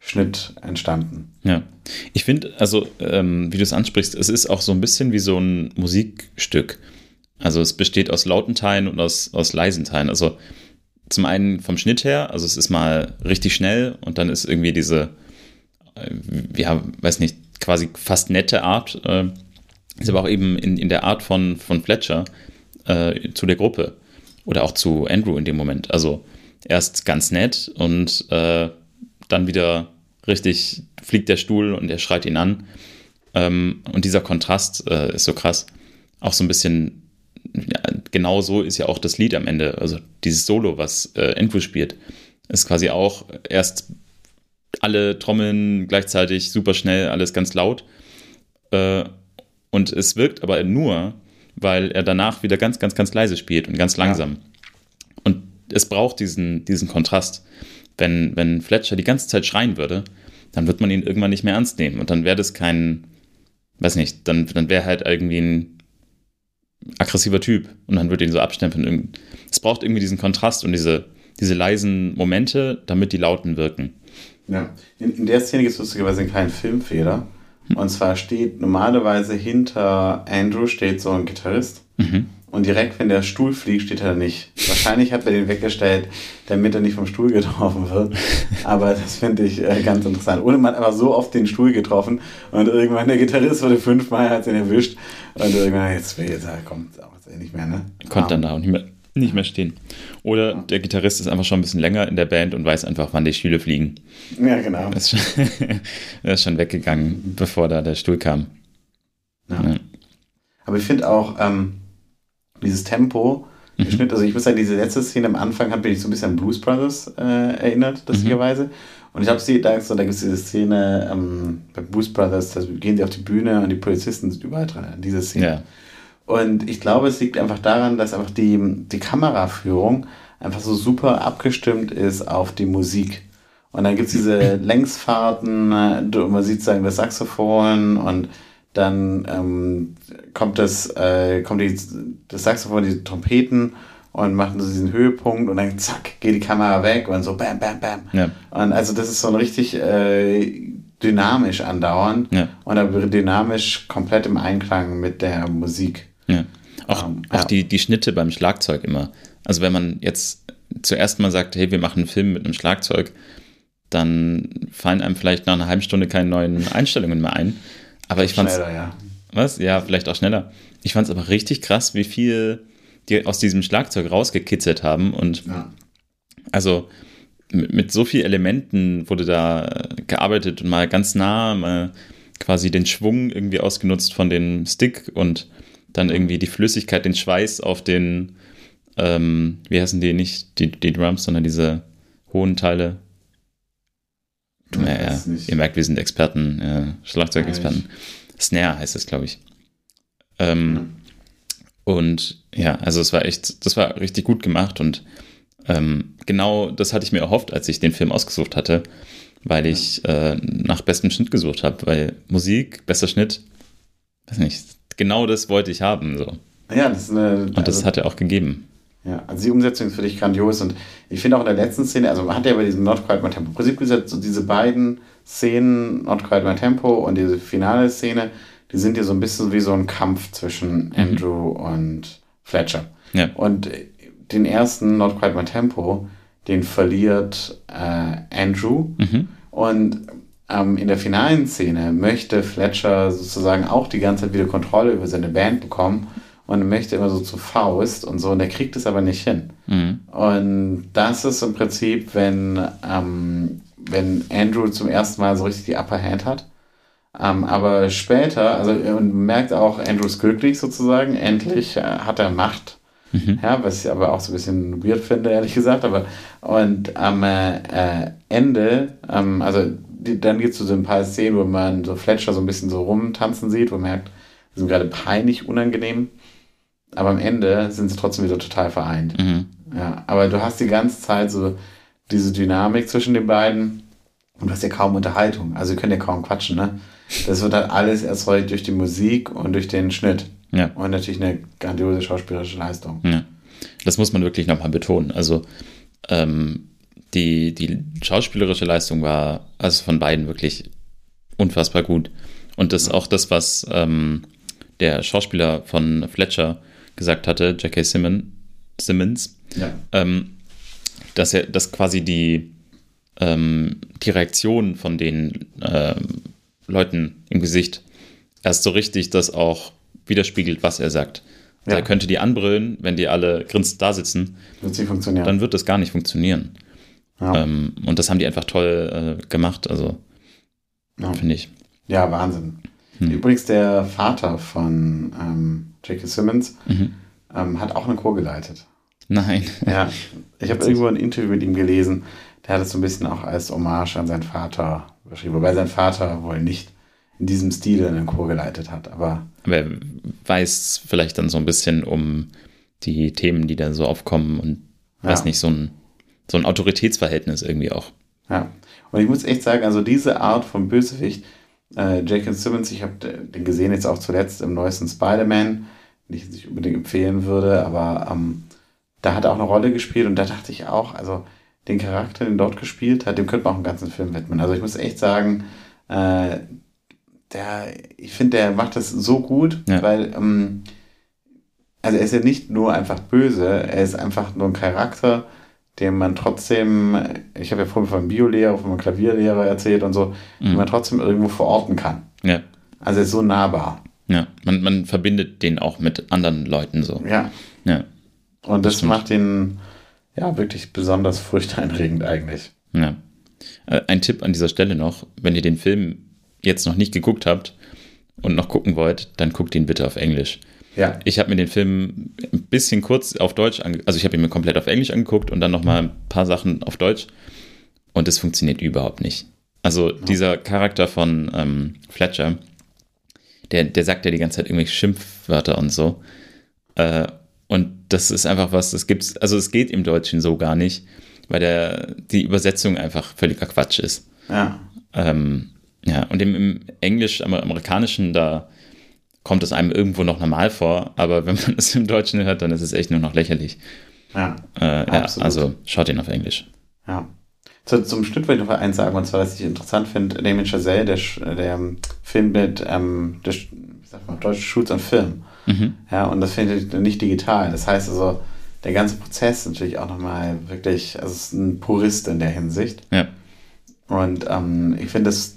Schnitt entstanden. Ja, ich finde, also, ähm, wie du es ansprichst, es ist auch so ein bisschen wie so ein Musikstück. Also, es besteht aus lauten Teilen und aus, aus leisen Teilen. Also, zum einen vom Schnitt her, also es ist mal richtig schnell und dann ist irgendwie diese, äh, ja, weiß nicht, quasi fast nette Art, äh, ist aber auch eben in, in der Art von, von Fletcher äh, zu der Gruppe oder auch zu Andrew in dem Moment. Also erst ganz nett und äh, dann wieder richtig fliegt der Stuhl und er schreit ihn an. Ähm, und dieser Kontrast äh, ist so krass. Auch so ein bisschen ja, genau so ist ja auch das Lied am Ende. Also dieses Solo, was äh, Andrew spielt, ist quasi auch erst alle Trommeln gleichzeitig super schnell, alles ganz laut. Äh, und es wirkt aber nur, weil er danach wieder ganz, ganz, ganz leise spielt und ganz langsam. Ja. Und es braucht diesen, diesen Kontrast. Wenn, wenn Fletcher die ganze Zeit schreien würde, dann wird man ihn irgendwann nicht mehr ernst nehmen. Und dann wäre das kein, weiß nicht, dann, dann wäre halt irgendwie ein aggressiver Typ und dann wird ihn so abstempeln. Es braucht irgendwie diesen Kontrast und diese, diese leisen Momente, damit die Lauten wirken. Ja, in, in der Szene gibt es lustigerweise einen kleinen Filmfehler. Und zwar steht normalerweise hinter Andrew steht so ein Gitarrist. Mhm. Und direkt, wenn der Stuhl fliegt, steht er nicht. Wahrscheinlich hat er den weggestellt, damit er nicht vom Stuhl getroffen wird. Aber das finde ich äh, ganz interessant. Ohne man einfach so oft den Stuhl getroffen und irgendwann der Gitarrist wurde fünfmal, hat ihn erwischt. Und irgendwann, jetzt jetzt, kommt auch nicht mehr, ne? Konnte dann da auch nicht mehr, nicht mehr stehen. Oder der Gitarrist ist einfach schon ein bisschen länger in der Band und weiß einfach, wann die Stühle fliegen. Ja, genau. Er ist schon, er ist schon weggegangen, bevor da der Stuhl kam. Ja. Ja. Aber ich finde auch, ähm, dieses Tempo, mhm. Schnitt, also ich muss sagen, diese letzte Szene am Anfang hat mich so ein bisschen an Blues Brothers äh, erinnert, lustigerweise. Mhm. Und ich habe sie da, so, da gibt es diese Szene ähm, bei Blues Brothers, da gehen sie auf die Bühne und die Polizisten sind überall dran, diese Szene. Ja. Und ich glaube, es liegt einfach daran, dass einfach die, die Kameraführung einfach so super abgestimmt ist auf die Musik. Und dann gibt es diese Längsfahrten, äh, man sieht sagen das Saxophon und dann ähm, kommt das, äh, kommt die, das Saxophon, die Trompeten und machen so diesen Höhepunkt und dann zack, geht die Kamera weg und so bam, bam, bam. Ja. Und also das ist so ein richtig äh, dynamisch andauern ja. und aber dynamisch komplett im Einklang mit der Musik. Ja. Auch, ähm, auch ja. Die, die Schnitte beim Schlagzeug immer. Also wenn man jetzt zuerst mal sagt, hey, wir machen einen Film mit einem Schlagzeug, dann fallen einem vielleicht nach einer halben Stunde keine neuen Einstellungen mehr ein. Aber ich fand Schneller, ja. Was? Ja, vielleicht auch schneller. Ich fand es aber richtig krass, wie viel die aus diesem Schlagzeug rausgekitzelt haben. Und ja. also mit, mit so vielen Elementen wurde da gearbeitet und mal ganz nah, mal quasi den Schwung irgendwie ausgenutzt von dem Stick und dann irgendwie die Flüssigkeit, den Schweiß auf den, ähm, wie heißen die, nicht die, die Drums, sondern diese hohen Teile. Ja, ja, ihr merkt, wir sind Experten, ja, Schlagzeugexperten. Snare heißt es, glaube ich. Ähm, Und ja, also es war echt, das war richtig gut gemacht und ähm, genau das hatte ich mir erhofft, als ich den Film ausgesucht hatte, weil ich äh, nach bestem Schnitt gesucht habe, weil Musik, besser Schnitt, weiß nicht, genau das wollte ich haben. So. Ja, das ist eine. Und das also, hat er auch gegeben. Ja, also die Umsetzung ist für dich grandios und ich finde auch in der letzten Szene, also man hat ja bei diesem Not Quite My Tempo Prinzip gesagt, so diese beiden Szenen, Not Quite My Tempo und diese finale Szene, die sind ja so ein bisschen wie so ein Kampf zwischen mhm. Andrew mhm. und Fletcher. Ja. Und den ersten Not Quite My Tempo, den verliert äh, Andrew mhm. und ähm, in der finalen Szene möchte Fletcher sozusagen auch die ganze Zeit wieder Kontrolle über seine Band bekommen und möchte immer so zu Faust und so und der kriegt es aber nicht hin. Mhm. Und das ist im Prinzip, wenn, ähm, wenn Andrew zum ersten Mal so richtig die Upper Hand hat. Ähm, aber später, also und merkt auch, Andrew ist glücklich sozusagen, endlich äh, hat er Macht. Mhm. Ja, was ich aber auch so ein bisschen weird finde, ehrlich gesagt. Aber und am äh, äh Ende, ähm, also die, dann gibt es so ein paar Szenen, wo man so Fletcher so ein bisschen so rumtanzen sieht, wo man merkt, die sind gerade peinlich unangenehm aber am Ende sind sie trotzdem wieder total vereint. Mhm. Ja, aber du hast die ganze Zeit so diese Dynamik zwischen den beiden und du hast ja kaum Unterhaltung. Also, sie können ja kaum quatschen, ne? Das wird dann alles erzeugt durch die Musik und durch den Schnitt. Ja. Und natürlich eine grandiose schauspielerische Leistung. Ja. Das muss man wirklich nochmal betonen. Also, ähm, die, die schauspielerische Leistung war also von beiden wirklich unfassbar gut. Und das ja. auch das, was ähm, der Schauspieler von Fletcher gesagt hatte, J.K. Simmons, Simmons ja. ähm, dass er, dass quasi die, ähm, die Reaktion von den ähm, Leuten im Gesicht erst so richtig das auch widerspiegelt, was er sagt. Also ja. Er könnte die anbrüllen, wenn die alle grinst da sitzen. Wird sie funktionieren. Dann wird das gar nicht funktionieren. Ja. Ähm, und das haben die einfach toll äh, gemacht, also ja. finde ich. Ja, Wahnsinn. Hm. Übrigens, der Vater von ähm, J.K. Simmons mhm. ähm, hat auch eine Chor geleitet. Nein. Ja, ich habe irgendwo ein Interview mit ihm gelesen. Der hat es so ein bisschen auch als Hommage an seinen Vater beschrieben, wobei sein Vater wohl nicht in diesem Stil einen Chor geleitet hat. Aber, aber er weiß vielleicht dann so ein bisschen um die Themen, die da so aufkommen und ja. weiß nicht, so ein, so ein Autoritätsverhältnis irgendwie auch. Ja, und ich muss echt sagen, also diese Art von Bösewicht, äh, J.K. Simmons, ich habe den gesehen jetzt auch zuletzt im neuesten Spider-Man, den ich nicht unbedingt empfehlen würde, aber ähm, da hat er auch eine Rolle gespielt und da dachte ich auch, also den Charakter, den dort gespielt hat, dem könnte man auch einen ganzen Film widmen. Also ich muss echt sagen, äh, der, ich finde, der macht das so gut, ja. weil, ähm, also er ist ja nicht nur einfach böse, er ist einfach nur ein Charakter, den man trotzdem, ich habe ja vorhin von Biolehrer, von meinem Klavierlehrer erzählt und so, mhm. den man trotzdem irgendwo verorten kann. Ja. Also ist so nahbar. Ja, man, man verbindet den auch mit anderen Leuten so. Ja. Ja. Und das, das macht ihn ja wirklich besonders furchteinregend eigentlich. Ja. Äh, ein Tipp an dieser Stelle noch, wenn ihr den Film jetzt noch nicht geguckt habt und noch gucken wollt, dann guckt ihn bitte auf Englisch. Ja. Ich habe mir den Film ein bisschen kurz auf Deutsch angeguckt, also ich habe ihn mir komplett auf Englisch angeguckt und dann nochmal ein paar Sachen auf Deutsch und es funktioniert überhaupt nicht. Also ja. dieser Charakter von ähm, Fletcher, der, der sagt ja die ganze Zeit irgendwelche Schimpfwörter und so. Äh, und das ist einfach was, das gibt's, also es geht im Deutschen so gar nicht, weil der, die Übersetzung einfach völliger Quatsch ist. Ja. Ähm, ja, und im, im Englisch, amerikanischen, da kommt es einem irgendwo noch normal vor, aber wenn man es im Deutschen hört, dann ist es echt nur noch lächerlich. Ja, äh, ja also schaut ihn auf Englisch. Ja. Zu, zum Schnitt wollte ich noch eins sagen, und zwar, was ich interessant finde, Damien Chazelle, der, der Film mit, ähm, der, wie sagt man, deutsche Schools und Film. Mhm. Ja, und das finde ich nicht digital. Das heißt also, der ganze Prozess ist natürlich auch nochmal wirklich, also es ist ein Purist in der Hinsicht. Ja. Und ähm, ich finde das,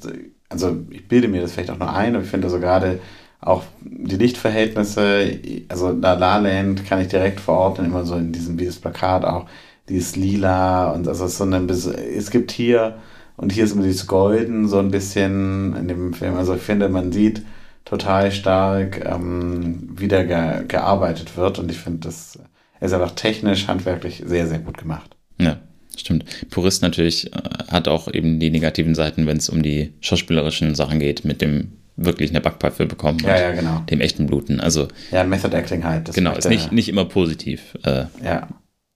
also ich bilde mir das vielleicht auch nur ein, aber ich finde so gerade auch die Lichtverhältnisse, also La La Land kann ich direkt verorten, immer so in diesem, wie das Plakat auch, dieses Lila und also so eine, es gibt hier und hier ist immer dieses Golden so ein bisschen in dem Film. Also ich finde, man sieht total stark, ähm, wie da ge gearbeitet wird und ich finde, das ist einfach technisch, handwerklich sehr, sehr gut gemacht. Ja. Stimmt. Purist natürlich äh, hat auch eben die negativen Seiten, wenn es um die schauspielerischen Sachen geht, mit dem wirklich eine Backpfeife bekommen ja, ja, genau. dem echten Bluten. Also ja, Method Acting halt. genau, ist nicht, nicht immer positiv. Äh, ja.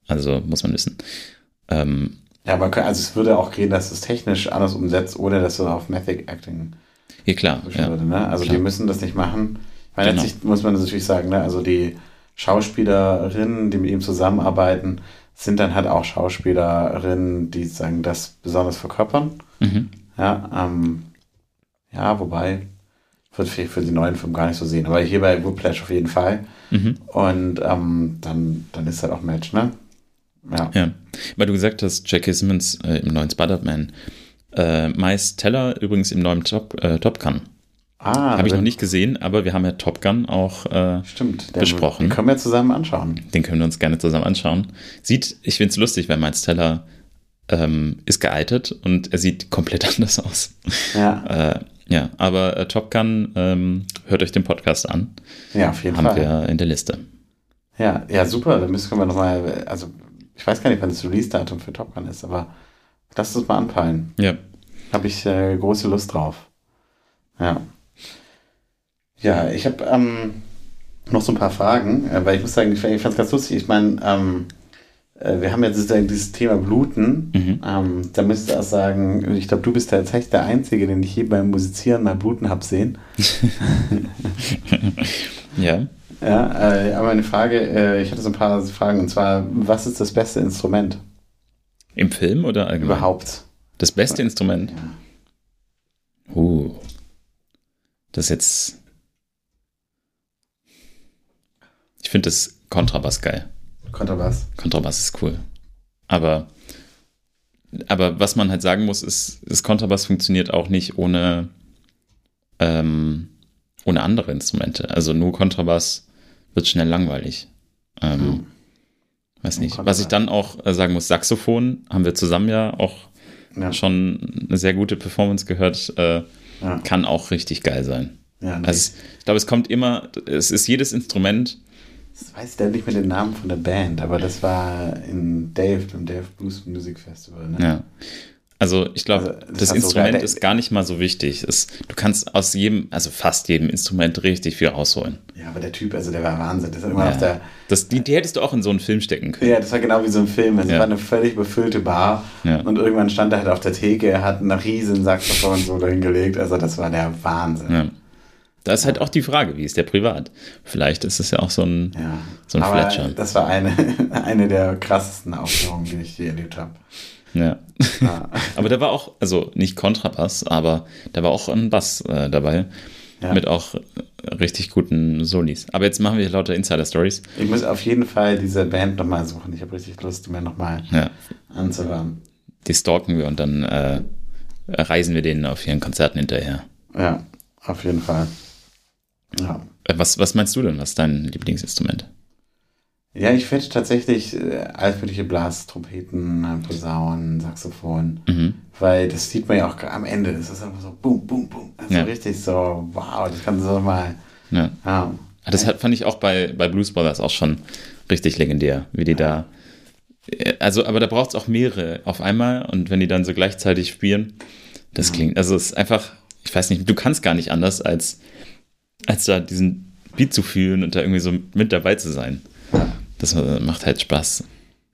Also muss man wissen. Ähm, ja, aber also es würde auch gehen, dass es technisch anders umsetzt, ohne dass du auf Method Acting ja, klar. Ja. Würde, ne? Also klar. die müssen das nicht machen. Ich meine, Genau. letztlich muss man natürlich sagen, ne? also die Schauspielerinnen, die mit ihm zusammenarbeiten, sind dann halt auch Schauspielerinnen, die sagen, das besonders verkörpern. Mhm. Ja, ähm, ja, wobei, wird vielleicht für die neuen Filme gar nicht so sehen, aber hier bei Whiplash auf jeden Fall. Mhm. Und ähm, dann, dann ist halt auch Match, ne? Ja. Ja, weil du gesagt hast, J.K. Simmons äh, im neuen Spider-Man. Äh, Miles Teller übrigens im neuen Top, äh, Top Gun. Ah, Habe ich noch nicht gesehen, aber wir haben ja Top Gun auch, äh, Stimmt, den, besprochen. Den können wir zusammen anschauen. den können wir uns gerne zusammen anschauen. Sieht, ich finde es lustig, weil Miles Teller ähm, ist gealtert und er sieht komplett anders aus. Ja, Äh, ja, aber äh, Top Gun, ähm, hört euch den Podcast an. ja auf jeden Haben Fall. wir in der Liste. Ja, ja, super. Dann müssen wir nochmal, also ich weiß gar nicht, wann das Release-Datum für Top Gun ist, aber lasst uns mal anpeilen. Ja, Habe ich äh, große Lust drauf. Ja. Ja, ich habe ähm, noch so ein paar Fragen, äh, weil ich muss sagen, ich, ich fand es ganz lustig. Ich meine, ähm, äh, wir haben jetzt sozusagen dieses Thema Bluten. Mhm. Ähm, da müsste ich auch sagen, ich glaube, du bist tatsächlich der Einzige, den ich je beim Musizieren mal bluten habe sehen. ja. Ja, äh, aber eine Frage, äh, ich hatte so ein paar Fragen, und zwar, was ist das beste Instrument Im Film oder allgemein? überhaupt? Das beste Instrument? Uh. Das ist jetzt. Ich finde das Kontrabass geil. Kontrabass. Kontrabass ist cool. Aber, aber was man halt sagen muss, ist, das Kontrabass funktioniert auch nicht ohne, ähm, ohne andere Instrumente. Also nur Kontrabass wird schnell langweilig. Ähm, Hm. Weiß nicht. Was ich dann auch äh, sagen muss, Saxophon haben wir zusammen ja auch Ja, schon eine sehr gute Performance gehört. Äh, ja, kann auch richtig geil sein. ja. Also ich glaube, es kommt immer, es ist jedes Instrument, das weiß ich leider nicht mehr den Namen von der Band, aber das war in Dave, beim Dave Blues Music Festival. Ne? ja. Also ich glaube, Also, das das, Instrument sogar ist gar nicht mal so wichtig. Es, du kannst aus jedem, also fast jedem Instrument richtig viel rausholen. Ja, aber der Typ, also der war Wahnsinn. Das, immer Ja. auf der, Das, die, die hättest du auch in so einen Film stecken können. ja, das war genau wie so ein Film. Also Es Ja. war eine völlig befüllte Bar Ja. und irgendwann stand er halt auf der Theke, er hat einen riesen Saxophon so dahingelegt. Also das war der Wahnsinn. Ja. Da ist halt auch die Frage, wie ist der privat? Vielleicht ist es ja auch so ein, Ja. so ein aber Fletcher. Das war eine, eine der krassesten Aufführungen, die ich je erlebt habe. Ja. Ja. Aber da war auch, also nicht Kontrabass, aber da war auch ein Bass äh, dabei. Ja. Mit auch richtig guten Solis. Aber jetzt machen wir lauter Insider-Stories. Ich muss auf jeden Fall diese Band nochmal suchen. Ich habe richtig Lust, mir nochmal Ja. anzuhören. Die stalken wir und dann äh, reisen wir denen auf ihren Konzerten hinterher. Ja, auf jeden Fall. Ja. Äh, Was, was meinst du denn, was ist dein Lieblingsinstrument? Ja, ich finde tatsächlich äh, alles mögliche Blas, Trompeten, äh, Posaunen, Saxophon, Mhm. weil das sieht man ja auch am Ende. Das ist einfach so boom, boom, boom. Also Ja. richtig so, wow, das kann so mal. Ja. Ja. Ah, Das hat, fand ich auch bei, bei Blues Brothers auch schon richtig legendär, wie die da. äh, Also, aber da braucht es auch mehrere auf einmal und wenn die dann so gleichzeitig spielen, das klingt, also es ist einfach, ich weiß nicht, du kannst gar nicht anders, als, als da diesen Beat zu fühlen und da irgendwie so mit dabei zu sein. Das äh, macht halt Spaß.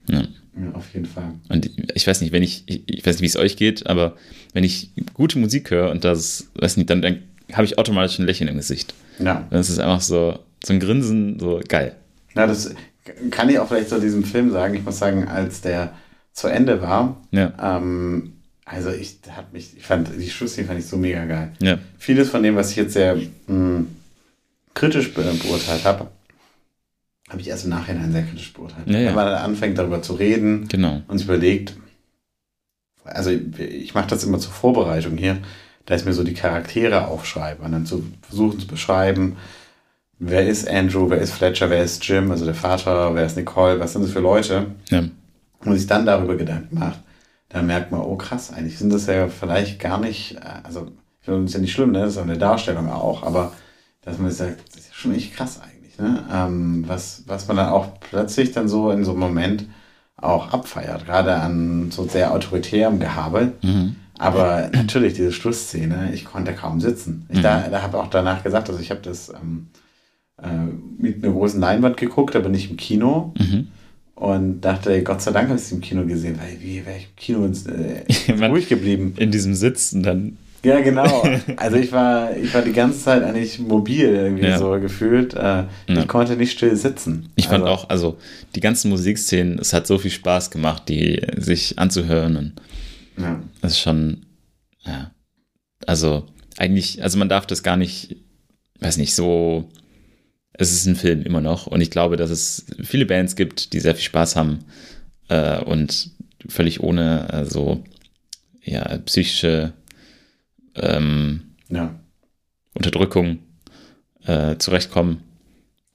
Ja. ja, auf jeden Fall. Und ich weiß nicht, wenn ich, ich, weiß nicht, wie es euch geht, aber wenn ich gute Musik höre und das, weiß nicht, dann, dann habe ich automatisch ein Lächeln im Gesicht. Ja. Das ist einfach so, so ein Grinsen, so geil. Na, das kann ich auch vielleicht zu diesem Film sagen. Ich muss sagen, als der zu Ende war, Ja, ähm, also ich hat mich, ich fand die Schlussszene fand ich so mega geil. ja, Vieles von dem, was ich jetzt sehr mh, kritisch be beurteilt habe, habe ich erst im Nachhinein sehr kritisch beurteilt. Ja, ja. Wenn man dann anfängt darüber zu reden genau. und sich überlegt, also ich, ich mache das immer zur Vorbereitung hier, da ist mir so die Charaktere aufschreiben und dann zu versuchen zu beschreiben, wer ist Andrew, wer ist Fletcher, wer ist Jim, also der Vater, wer ist Nicole, was sind das für Leute? Ja, und sich dann darüber Gedanken macht, dann merkt man, oh krass, eigentlich sind das ja vielleicht gar nicht, äh, also ich finde, ist ja nicht schlimm, ne? das ist auch eine Darstellung auch, aber dass man sagt, das ist ja schon echt krass eigentlich, ne? ähm, was, was man dann auch plötzlich dann so in so einem Moment auch abfeiert, gerade an so sehr autoritärem Gehabe, mhm. Aber natürlich, diese Schlussszene, ich konnte kaum sitzen. Ich mhm. da, da habe auch danach gesagt, also ich habe das ähm, äh, mit einer großen Leinwand geguckt, aber nicht im Kino. Mhm. Und dachte, Gott sei Dank habe ich es im Kino gesehen, weil wie wäre ich im Kino äh, ruhig geblieben. In diesem Sitzen dann. Ja, genau. Also ich war, ich war die ganze Zeit eigentlich mobil irgendwie ja. so gefühlt. Äh, ja. Ich konnte nicht still sitzen. Ich fand also. auch, also die ganzen Musikszenen, es hat so viel Spaß gemacht, die sich anzuhören. Und ja. Das ist schon, ja. Also eigentlich, also man darf das gar nicht, weiß nicht, so es ist ein Film immer noch und ich glaube, dass es viele Bands gibt, die sehr viel Spaß haben äh, und völlig ohne äh, so ja, psychische ähm, ja. Unterdrückung äh, zurechtkommen.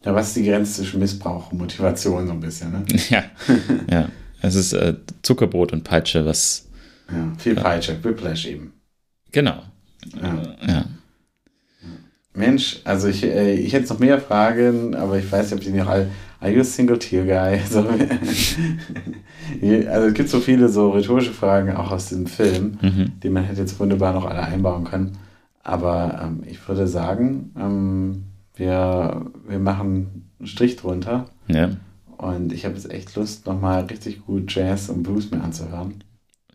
Ja, was ist die Grenze zwischen Missbrauch und Motivation so ein bisschen, ne? ja, ja. Es ist äh, Zuckerbrot und Peitsche, was. Ja, viel Peitsche, Whiplash eben. Genau. Ja. ja. Mensch, also ich, äh, ich hätte noch mehr Fragen, aber ich weiß nicht, ob die noch alle. Are you a single tear guy? So, also es gibt so viele so rhetorische Fragen auch aus diesem Film, mhm. die man hätte jetzt wunderbar noch alle einbauen können. Aber ähm, ich würde sagen, ähm, wir, wir machen einen Strich drunter. Ja. Und ich habe jetzt echt Lust, nochmal richtig gut Jazz und Blues mir anzuhören.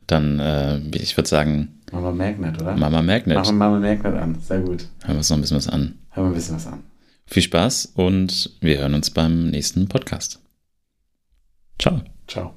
Dann, äh, ich würde sagen, Mama Magnet, oder? Mama Magnet. Machen wir Mama Magnet an. Sehr gut. Hören wir uns noch ein bisschen was an. Hören wir ein bisschen was an. Viel Spaß und wir hören uns beim nächsten Podcast. Ciao. Ciao.